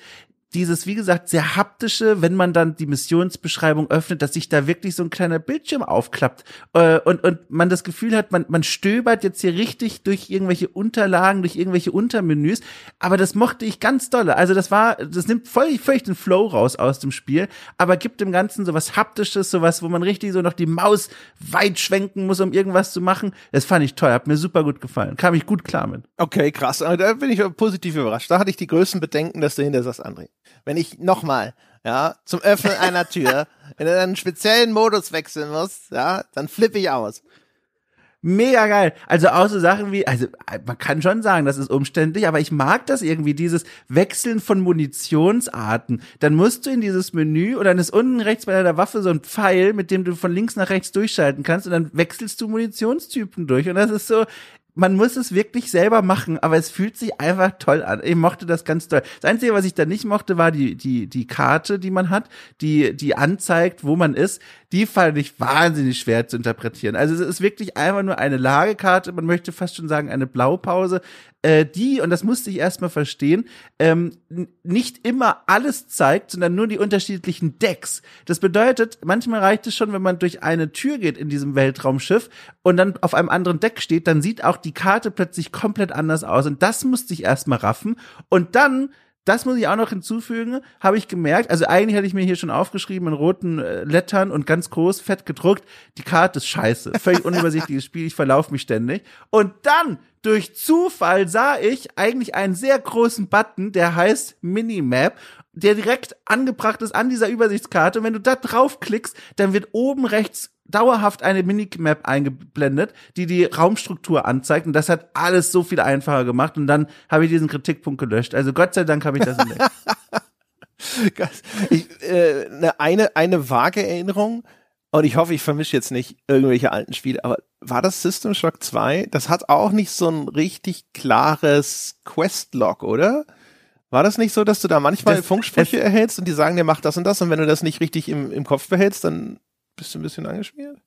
dieses, wie gesagt, sehr haptische, wenn man dann die Missionsbeschreibung öffnet, dass sich da wirklich so ein kleiner Bildschirm aufklappt äh, und, und man das Gefühl hat, man, man stöbert jetzt hier richtig durch irgendwelche Unterlagen, durch irgendwelche Untermenüs, aber das mochte ich ganz dolle. Also das war, das nimmt völlig, völlig den Flow raus aus dem Spiel, aber gibt dem Ganzen so was haptisches, so was, wo man richtig so noch die Maus weit schwenken muss, um irgendwas zu machen. Das fand ich toll, hat mir super gut gefallen, kam ich gut klar mit. Okay, krass, da bin ich positiv überrascht. Da hatte ich die größten Bedenken, dass du hinter sagst, André wenn ich nochmal, ja, zum Öffnen einer Tür, wenn du dann einen speziellen Modus wechseln musst, ja, dann flippe ich aus. Mega geil. Also auch so Sachen wie, also man kann schon sagen, das ist umständlich, aber ich mag das irgendwie, dieses Wechseln von Munitionsarten. Dann musst du in dieses Menü und dann ist unten rechts bei deiner Waffe so ein Pfeil, mit dem du von links nach rechts durchschalten kannst und dann wechselst du Munitionstypen durch. Und das ist so, man muss es wirklich selber machen, aber es fühlt sich einfach toll an. Ich mochte das ganz toll. Das Einzige, was ich da nicht mochte, war die, die, die Karte, die man hat, die, die anzeigt, wo man ist. Die fand ich wahnsinnig schwer zu interpretieren. Also es ist wirklich einfach nur eine Lagekarte. Man möchte fast schon sagen, eine Blaupause äh, die, und das musste ich erstmal verstehen, ähm, nicht immer alles zeigt, sondern nur die unterschiedlichen Decks. Das bedeutet, manchmal reicht es schon, wenn man durch eine Tür geht in diesem Weltraumschiff und dann auf einem anderen Deck steht, dann sieht auch die Karte plötzlich komplett anders aus. Und das musste ich erstmal raffen. Und dann das muss ich auch noch hinzufügen, habe ich gemerkt. Also eigentlich hatte ich mir hier schon aufgeschrieben in roten äh, Lettern und ganz groß, fett gedruckt, die Karte ist scheiße. Völlig unübersichtliches Spiel, ich verlaufe mich ständig. Und dann, durch Zufall, sah ich eigentlich einen sehr großen Button, der heißt Minimap der direkt angebracht ist an dieser Übersichtskarte. Und wenn du da draufklickst, dann wird oben rechts dauerhaft eine Minimap eingeblendet, die die Raumstruktur anzeigt. Und das hat alles so viel einfacher gemacht. Und dann habe ich diesen Kritikpunkt gelöscht. Also Gott sei Dank habe ich das entdeckt. (laughs) ich, äh, eine, eine, eine vage Erinnerung. Und ich hoffe, ich vermische jetzt nicht irgendwelche alten Spiele, aber war das System Shock 2? Das hat auch nicht so ein richtig klares Questlog, oder? War das nicht so, dass du da manchmal das, Funksprüche erhältst und die sagen dir, mach das und das und wenn du das nicht richtig im, im Kopf behältst, dann bist du ein bisschen angeschmiert?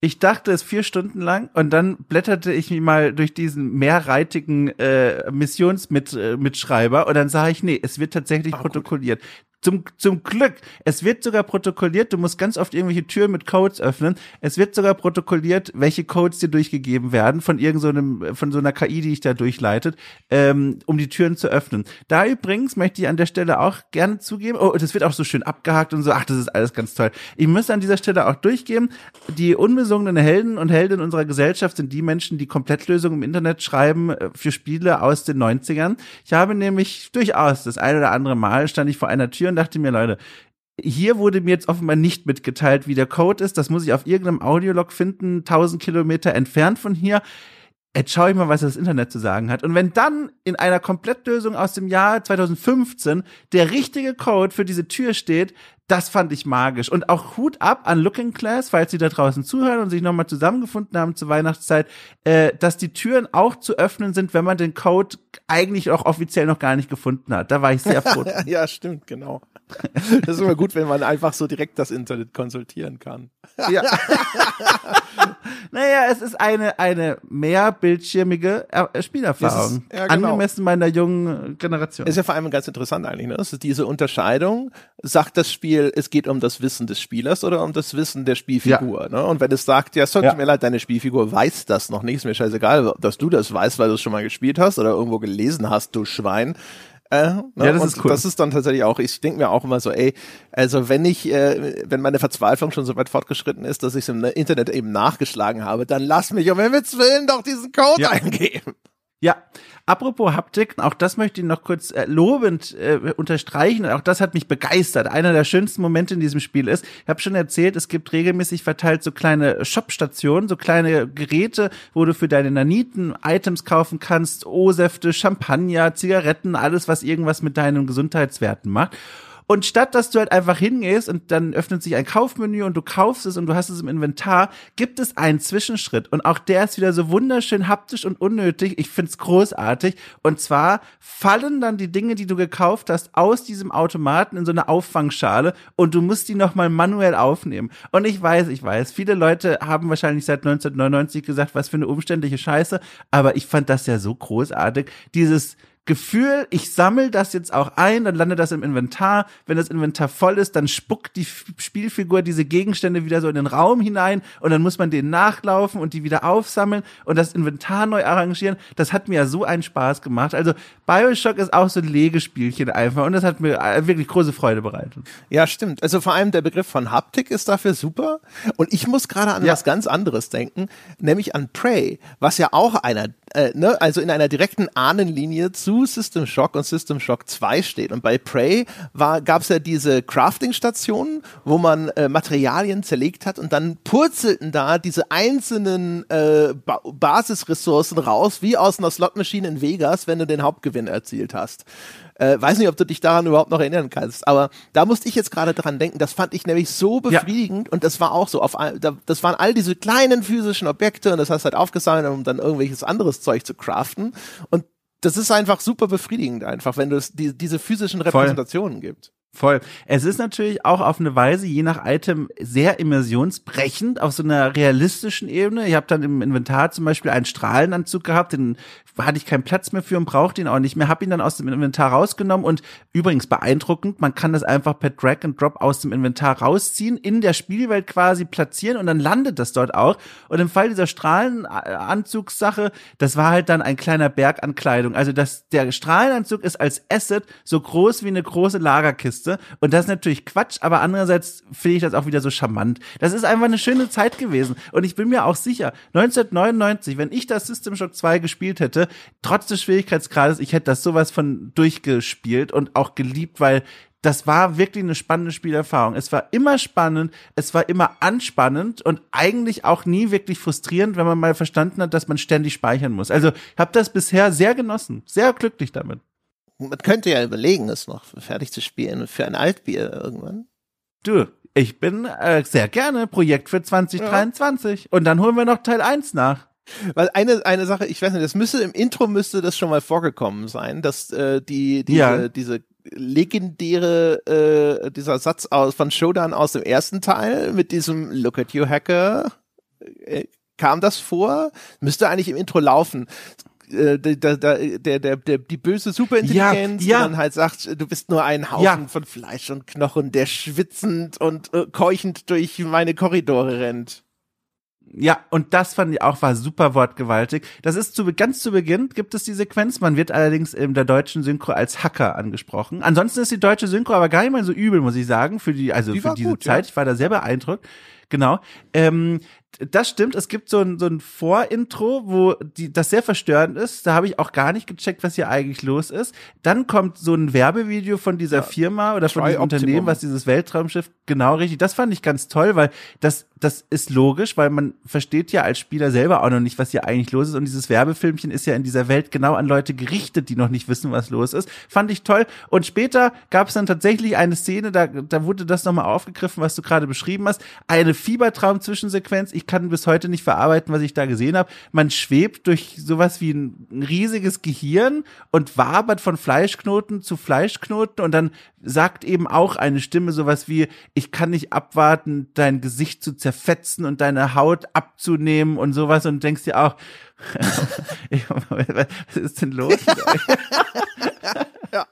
Ich dachte es vier Stunden lang und dann blätterte ich mich mal durch diesen mehrreitigen äh, Missionsmitschreiber äh, und dann sah ich, nee, es wird tatsächlich Ach, protokolliert. Gut. Zum, zum Glück. Es wird sogar protokolliert. Du musst ganz oft irgendwelche Türen mit Codes öffnen. Es wird sogar protokolliert, welche Codes dir durchgegeben werden von irgendeinem, so von so einer KI, die dich da durchleitet, ähm, um die Türen zu öffnen. Da übrigens möchte ich an der Stelle auch gerne zugeben, oh, das wird auch so schön abgehakt und so. Ach, das ist alles ganz toll. Ich muss an dieser Stelle auch durchgeben, die unbesungenen Helden und Heldinnen unserer Gesellschaft sind die Menschen, die Komplettlösungen im Internet schreiben äh, für Spiele aus den 90ern. Ich habe nämlich durchaus das ein oder andere Mal stand ich vor einer Tür und dachte mir, Leute, hier wurde mir jetzt offenbar nicht mitgeteilt, wie der Code ist. Das muss ich auf irgendeinem Audiolog finden, 1000 Kilometer entfernt von hier. Jetzt schaue ich mal, was das Internet zu sagen hat. Und wenn dann in einer Komplettlösung aus dem Jahr 2015 der richtige Code für diese Tür steht, das fand ich magisch. Und auch Hut ab an Looking Class, falls Sie da draußen zuhören und sich nochmal zusammengefunden haben zur Weihnachtszeit, äh, dass die Türen auch zu öffnen sind, wenn man den Code eigentlich auch offiziell noch gar nicht gefunden hat. Da war ich sehr froh. (laughs) ja, stimmt, genau. Das ist immer gut, wenn man einfach so direkt das Internet konsultieren kann. (laughs) ja. naja, es ist eine, eine mehrbildschirmige Spielerfahrung. Ist, ja, genau. Angemessen meiner jungen Generation. Ist ja vor allem ganz interessant eigentlich, ne? Das ist diese Unterscheidung. Sagt das Spiel, es geht um das Wissen des Spielers oder um das Wissen der Spielfigur, ja. ne? Und wenn es sagt, ja, es tut ja. mir leid, deine Spielfigur weiß das noch nicht, ist mir scheißegal, dass du das weißt, weil du es schon mal gespielt hast oder irgendwo gelesen hast, du Schwein Äh, ne? Ja, das und ist cool. Das ist dann tatsächlich auch, ich denke mir auch immer so, ey, also wenn ich, äh, wenn meine Verzweiflung schon so weit fortgeschritten ist, dass ich es im Internet eben nachgeschlagen habe, dann lass mich um Himmels Willen doch diesen Code ja. eingeben. Ja, apropos Haptik, auch das möchte ich noch kurz äh, lobend äh, unterstreichen. Auch das hat mich begeistert. Einer der schönsten Momente in diesem Spiel ist, ich habe schon erzählt, es gibt regelmäßig verteilt so kleine Shopstationen, so kleine Geräte, wo du für deine Naniten Items kaufen kannst, O-Säfte, Champagner, Zigaretten, alles, was irgendwas mit deinen Gesundheitswerten macht. Und statt dass du halt einfach hingehst und dann öffnet sich ein Kaufmenü und du kaufst es und du hast es im Inventar, gibt es einen Zwischenschritt. Und auch der ist wieder so wunderschön haptisch und unnötig. Ich find's großartig. Und zwar fallen dann die Dinge, die du gekauft hast, aus diesem Automaten in so eine Auffangschale und du musst die nochmal manuell aufnehmen. Und ich weiß, ich weiß, viele Leute haben wahrscheinlich seit 1999 gesagt, was für eine umständliche Scheiße. Aber ich fand das ja so großartig. Dieses, Gefühl, ich sammle das jetzt auch ein, dann landet das im Inventar. Wenn das Inventar voll ist, dann spuckt die Spielfigur diese Gegenstände wieder so in den Raum hinein und dann muss man denen nachlaufen und die wieder aufsammeln und das Inventar neu arrangieren. Das hat mir ja so einen Spaß gemacht. Also Bioshock ist auch so ein Legespielchen einfach und das hat mir äh, wirklich große Freude bereitet. Ja, stimmt. Also vor allem der Begriff von Haptik ist dafür super und ich muss gerade an ja. was ganz anderes denken, nämlich an Prey, was ja auch einer, äh, ne, also in einer direkten Ahnenlinie zu System Shock und System Shock 2 steht. Und bei Prey gab es ja diese Crafting-Stationen, wo man äh, Materialien zerlegt hat und dann purzelten da diese einzelnen äh, ba Basisressourcen raus, wie aus einer Slotmaschine in Vegas, wenn du den Hauptgewinn erzielt hast. Äh, weiß nicht, ob du dich daran überhaupt noch erinnern kannst, aber da musste ich jetzt gerade dran denken. Das fand ich nämlich so befriedigend ja. und das war auch so. Auf, das waren all diese kleinen physischen Objekte und das hast halt aufgesammelt, um dann irgendwelches anderes Zeug zu craften. Und das ist einfach super befriedigend einfach, wenn es die, diese physischen Repräsentationen Voll. gibt. Voll. Es ist natürlich auch auf eine Weise, je nach Item, sehr immersionsbrechend auf so einer realistischen Ebene. Ich habe dann im Inventar zum Beispiel einen Strahlenanzug gehabt, den hatte ich keinen Platz mehr für und brauchte ihn auch nicht mehr, habe ihn dann aus dem Inventar rausgenommen und übrigens beeindruckend, man kann das einfach per Drag and Drop aus dem Inventar rausziehen, in der Spielwelt quasi platzieren und dann landet das dort auch. Und im Fall dieser Strahlenanzugssache, das war halt dann ein kleiner Berg an Kleidung. Also das, der Strahlenanzug ist als Asset so groß wie eine große Lagerkiste Liste. Und das ist natürlich Quatsch, aber andererseits finde ich das auch wieder so charmant. Das ist einfach eine schöne Zeit gewesen. Und ich bin mir auch sicher, 1999, wenn ich das System Shock 2 gespielt hätte, trotz des Schwierigkeitsgrades, ich hätte das sowas von durchgespielt und auch geliebt, weil das war wirklich eine spannende Spielerfahrung. Es war immer spannend, es war immer anspannend und eigentlich auch nie wirklich frustrierend, wenn man mal verstanden hat, dass man ständig speichern muss. Also ich habe das bisher sehr genossen, sehr glücklich damit. Man könnte ja überlegen, es noch fertig zu spielen für ein Altbier irgendwann. Du, ich bin äh, sehr gerne Projekt für 2023 ja. und dann holen wir noch Teil 1 nach. Weil eine eine Sache, ich weiß nicht, das müsste im Intro müsste das schon mal vorgekommen sein, dass äh, die diese ja. diese legendäre äh, dieser Satz aus von Shodan aus dem ersten Teil mit diesem Look at you Hacker äh, kam das vor? Müsste eigentlich im Intro laufen äh, der, der, der, der, die böse Superintelligenz, ja, ja. die dann halt sagt, du bist nur ein Haufen ja. von Fleisch und Knochen, der schwitzend und äh, keuchend durch meine Korridore rennt. Ja, und das fand ich auch war super wortgewaltig. Das ist zu ganz zu Beginn gibt es die Sequenz. Man wird allerdings in der deutschen Synchro als Hacker angesprochen. Ansonsten ist die deutsche Synchro aber gar nicht mal so übel, muss ich sagen, für die also die für diese gut, Zeit. Ja. Ich war da sehr beeindruckt. Genau. Ähm, das stimmt, es gibt so ein, so ein Vorintro, wo die, das sehr verstörend ist. Da habe ich auch gar nicht gecheckt, was hier eigentlich los ist. Dann kommt so ein Werbevideo von dieser ja, Firma oder von diesem Unternehmen, was dieses Weltraumschiff genau richtig. Das fand ich ganz toll, weil das, das ist logisch, weil man versteht ja als Spieler selber auch noch nicht, was hier eigentlich los ist. Und dieses Werbefilmchen ist ja in dieser Welt genau an Leute gerichtet, die noch nicht wissen, was los ist. Fand ich toll. Und später gab es dann tatsächlich eine Szene, da, da wurde das nochmal aufgegriffen, was du gerade beschrieben hast. Eine Fiebertraum-Zwischensequenz. Ich kann bis heute nicht verarbeiten, was ich da gesehen habe. Man schwebt durch sowas wie ein, riesiges Gehirn und wabert von Fleischknoten zu Fleischknoten und dann sagt eben auch eine Stimme sowas wie, ich kann nicht abwarten, dein Gesicht zu zerfetzen und deine Haut abzunehmen und sowas und denkst dir auch, (laughs) was ist denn los? (laughs) ja.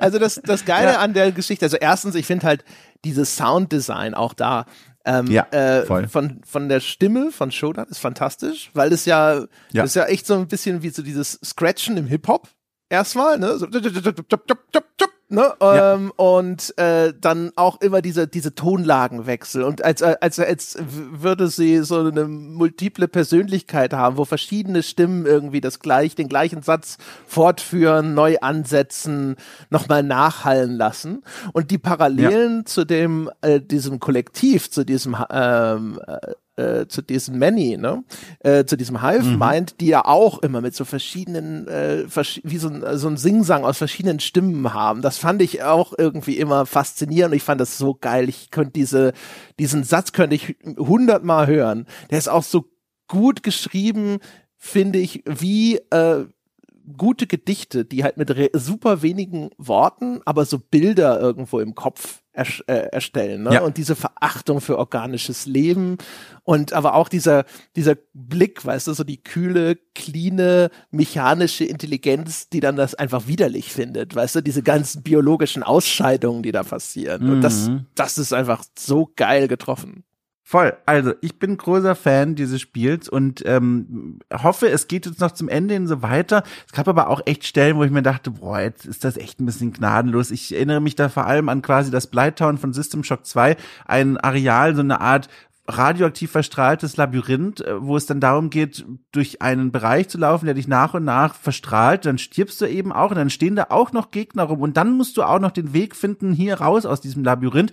Also das, das Geile ja. an der Geschichte, also erstens, ich finde halt dieses Sounddesign auch da, ähm, ja, äh, von, von der Stimme von Shodan ist fantastisch, weil es ja, ja. ist ja echt so ein bisschen wie so dieses Scratchen im Hip-Hop. erstmal, ne? So, Ne? Ja. Ähm, und äh, dann auch immer diese diese Tonlagenwechsel und als als als würde sie so eine multiple Persönlichkeit haben, wo verschiedene Stimmen irgendwie das gleich den gleichen Satz fortführen, neu ansetzen, nochmal nachhallen lassen und die Parallelen ja. zu dem äh, diesem Kollektiv, zu diesem ähm, äh, äh, zu diesem Many, ne? Äh, zu diesem Hive mhm. Mind, die ja auch immer mit so verschiedenen, äh, vers wie so ein, so ein Singsang aus verschiedenen Stimmen haben. Das fand ich auch irgendwie immer faszinierend. Ich fand das so geil. Ich könnte diese, diesen Satz könnte ich hundertmal hören. Der ist auch so gut geschrieben, finde ich, wie äh, gute Gedichte, die halt mit super wenigen Worten, aber so Bilder irgendwo im Kopf er, äh, erstellen. Ne? Ja. Und diese Verachtung für organisches Leben und aber auch dieser, dieser Blick, weißt du, so die kühle, cleane, mechanische Intelligenz, die dann das einfach widerlich findet, weißt du, diese ganzen biologischen Ausscheidungen, die da passieren. Mhm. Und das, mhm. das ist einfach so geil getroffen. Voll. Also, ich bin großer Fan dieses Spiels und ähm, hoffe, es geht jetzt noch zum Ende hin so weiter. Es gab aber auch echt Stellen, wo ich mir dachte, boah, jetzt ist das echt ein bisschen gnadenlos. Ich erinnere mich da vor allem an quasi das Blighttown von System Shock 2, ein Areal, so eine Art radioaktiv verstrahltes Labyrinth, äh, wo es dann darum geht, durch einen Bereich zu laufen, der dich nach und nach verstrahlt, dann stirbst du eben auch und dann stehen da auch noch Gegner rum und dann musst du auch noch den Weg finden hier raus aus diesem Labyrinth.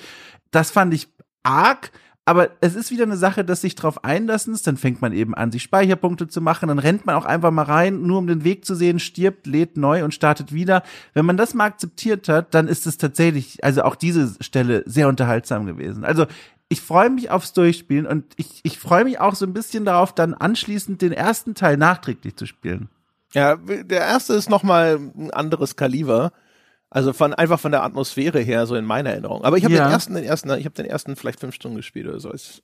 Das fand ich arg aber es ist wieder eine Sache, dass sich drauf einlassen ist. Dann fängt man eben an, sich Speicherpunkte zu machen. Dann rennt man auch einfach mal rein, nur um den Weg zu sehen, stirbt, lädt neu und startet wieder. Wenn man das mal akzeptiert hat, dann ist es tatsächlich, also auch diese Stelle sehr unterhaltsam gewesen. Also ich freue mich aufs Durchspielen und ich, ich freue mich auch so ein bisschen darauf, dann anschließend den ersten Teil nachträglich zu spielen. Ja, der erste ist nochmal ein anderes Kaliber. Also von einfach von der Atmosphäre her, so in meiner Erinnerung. Aber ich habe ja. den ersten, den ersten, ich habe den ersten vielleicht fünf Stunden gespielt oder so. Es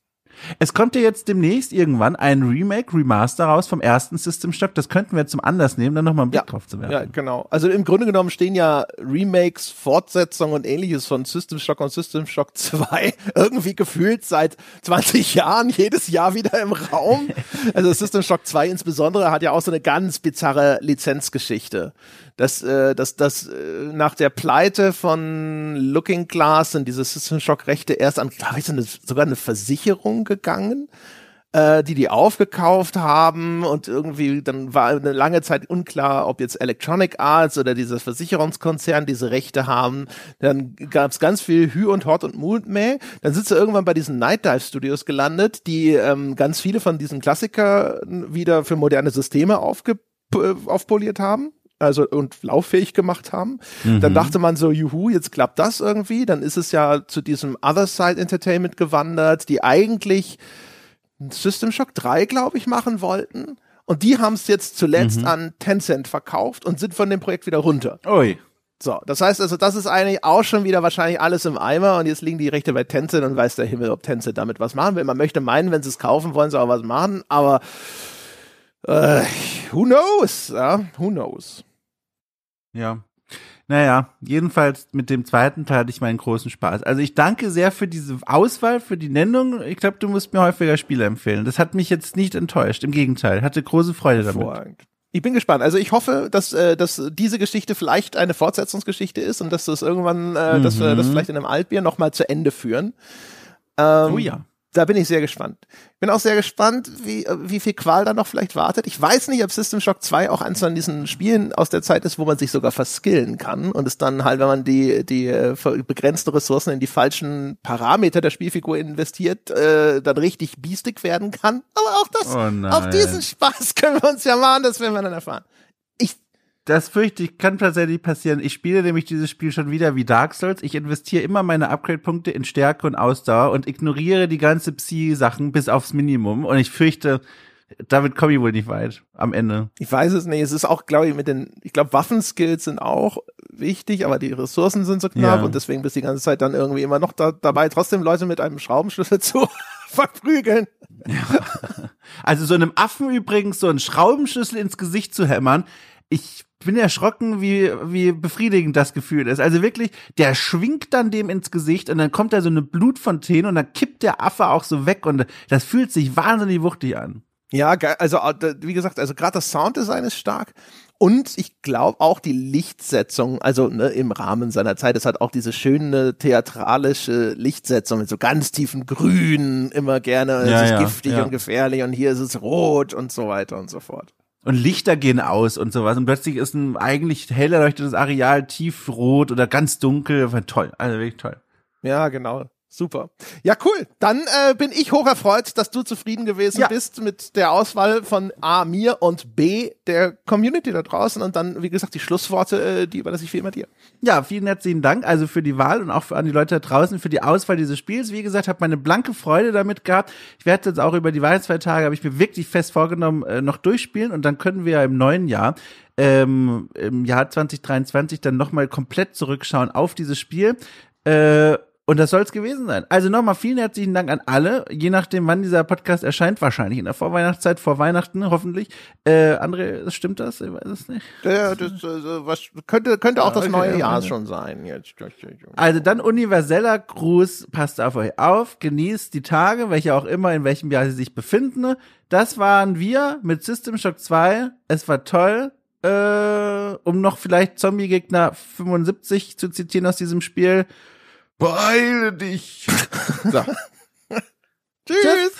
es kommt ja jetzt demnächst irgendwann ein Remake, Remaster raus vom ersten System Shock. Das könnten wir zum Anlass nehmen, dann nochmal einen Blick ja, drauf zu werfen. Ja, genau. Also im Grunde genommen stehen ja Remakes, Fortsetzungen und ähnliches von System Shock und System Shock (laughs) 2 irgendwie gefühlt seit 20 Jahren jedes Jahr wieder im Raum. (laughs) Also System Shock 2 insbesondere hat ja auch so eine ganz bizarre Lizenzgeschichte dass, äh, dass, dass äh, nach der Pleite von Looking Glass sind diese System Shock Rechte erst an, glaube ich, eine, sogar eine Versicherung gegangen äh, die die aufgekauft haben und irgendwie dann war eine lange Zeit unklar, ob jetzt Electronic Arts oder dieser Versicherungskonzern diese Rechte haben. Dann gab es ganz viel Hü und Hort und Mutmäh. Dann sind sie irgendwann bei diesen Night Dive Studios gelandet, die ähm, ganz viele von diesen Klassikern wieder für moderne Systeme aufge aufpoliert haben also und lauffähig gemacht haben. Mhm. Dann dachte man so, juhu, jetzt klappt das irgendwie. Dann ist es ja zu diesem Other Side Entertainment gewandert, die eigentlich System Shock 3, glaube ich, machen wollten. Und die haben es jetzt zuletzt mhm. an Tencent verkauft und sind von dem Projekt wieder runter. Ui. So, das heißt also, das ist eigentlich auch schon wieder wahrscheinlich alles im Eimer und jetzt liegen die Rechte bei Tencent und weiß der Himmel, ob Tencent damit was machen will. Man möchte meinen, wenn sie es kaufen, wollen sie auch was machen, aber äh, who knows? Ja, who knows? Ja. Naja, jedenfalls mit dem zweiten Teil hatte ich meinen großen Spaß. Also ich danke sehr für diese Auswahl, für die Nennung. Ich glaube, du musst mir häufiger Spiele empfehlen. Das hat mich jetzt nicht enttäuscht. Im Gegenteil, hatte große Freude damit. Ich bin gespannt. Also ich hoffe, dass, äh, dass diese Geschichte vielleicht eine Fortsetzungsgeschichte ist und dass das irgendwann, äh, mhm. dass wir das vielleicht in einem Altbier nochmal zu Ende führen. Ähm, oh ja da bin ich sehr gespannt. Bin auch sehr gespannt, wie, wie viel Qual da noch vielleicht wartet. Ich weiß nicht, ob System Shock 2 auch eins von diesen Spielen aus der Zeit ist, wo man sich sogar verskillen kann und es dann halt, wenn man die, die äh, begrenzte Ressourcen in die falschen Parameter der Spielfigur investiert, äh, dann richtig biestig werden kann. Aber auch das, oh auf diesen Spaß können wir uns ja machen, das werden wir dann erfahren. Das fürchte ich, kann tatsächlich passieren. Ich spiele nämlich dieses Spiel schon wieder wie Dark Souls. Ich investiere immer meine Upgrade-Punkte in Stärke und Ausdauer und ignoriere die ganze Psi-Sachen bis aufs Minimum. Und ich fürchte, damit komme ich wohl nicht weit am Ende. Ich weiß es nicht. Es ist auch, glaube ich, mit den, ich glaube, Waffenskills sind auch wichtig, aber die Ressourcen sind so knapp ja. und deswegen bist du die ganze Zeit dann irgendwie immer noch da, dabei, trotzdem Leute mit einem Schraubenschlüssel (laughs) zu verprügeln. Ja. Also so einem Affen übrigens so einen Schraubenschlüssel ins Gesicht zu hämmern, ich bin erschrocken, wie, wie befriedigend das Gefühl ist. Also wirklich, der schwingt dann dem ins Gesicht und dann kommt da so eine Blutfontäne und dann kippt der Affe auch so weg und das fühlt sich wahnsinnig wuchtig an. Ja, also wie gesagt, also gerade das Sounddesign ist stark Und ich glaube auch die Lichtsetzung, also ne, im Rahmen seiner Zeit, es hat auch diese schöne theatralische Lichtsetzung mit so ganz tiefen Grün, immer gerne, Ja, es ist ja, giftig ja. und gefährlich und hier ist es rot und so weiter und so fort. Und Lichter gehen aus und sowas. Und plötzlich ist ein eigentlich hell erleuchtetes Areal tiefrot oder ganz dunkel. Toll. Also wirklich toll. Ja, genau. Super. Ja, cool. Dann äh, bin ich hoch erfreut, dass du zufrieden gewesen Ja. bist mit der Auswahl von A, mir und B, der Community da draußen. Und dann, wie gesagt, die Schlussworte, äh, die überlasse ich wie immer dir. Ja, vielen herzlichen Dank also für die Wahl und auch für, an die Leute da draußen für die Auswahl dieses Spiels. Wie gesagt, habe meine blanke Freude damit gehabt. Ich werde jetzt auch über die Weihnachtsfeiertage, habe ich mir wirklich fest vorgenommen, äh, noch durchspielen und dann können wir ja im neuen Jahr, ähm, im Jahr 2023 dann nochmal komplett zurückschauen auf dieses Spiel. Äh, und das soll es gewesen sein. Also nochmal vielen herzlichen Dank an alle. Je nachdem, wann dieser Podcast erscheint, wahrscheinlich in der Vorweihnachtszeit, vor Weihnachten hoffentlich. Äh, André, stimmt das? Ich weiß es nicht. Ja, das äh, was, könnte, könnte auch das Okay, neue ja, Jahr ja. schon sein. Jetzt. Also dann universeller Gruß, passt auf euch auf, genießt die Tage, welche auch immer, in welchem Jahr sie sich befinden. Das waren wir mit System Shock 2. Es war toll. Äh, um noch vielleicht Zombie-Gegner 75 zu zitieren aus diesem Spiel. Beeile dich. (laughs) So. Tschüss.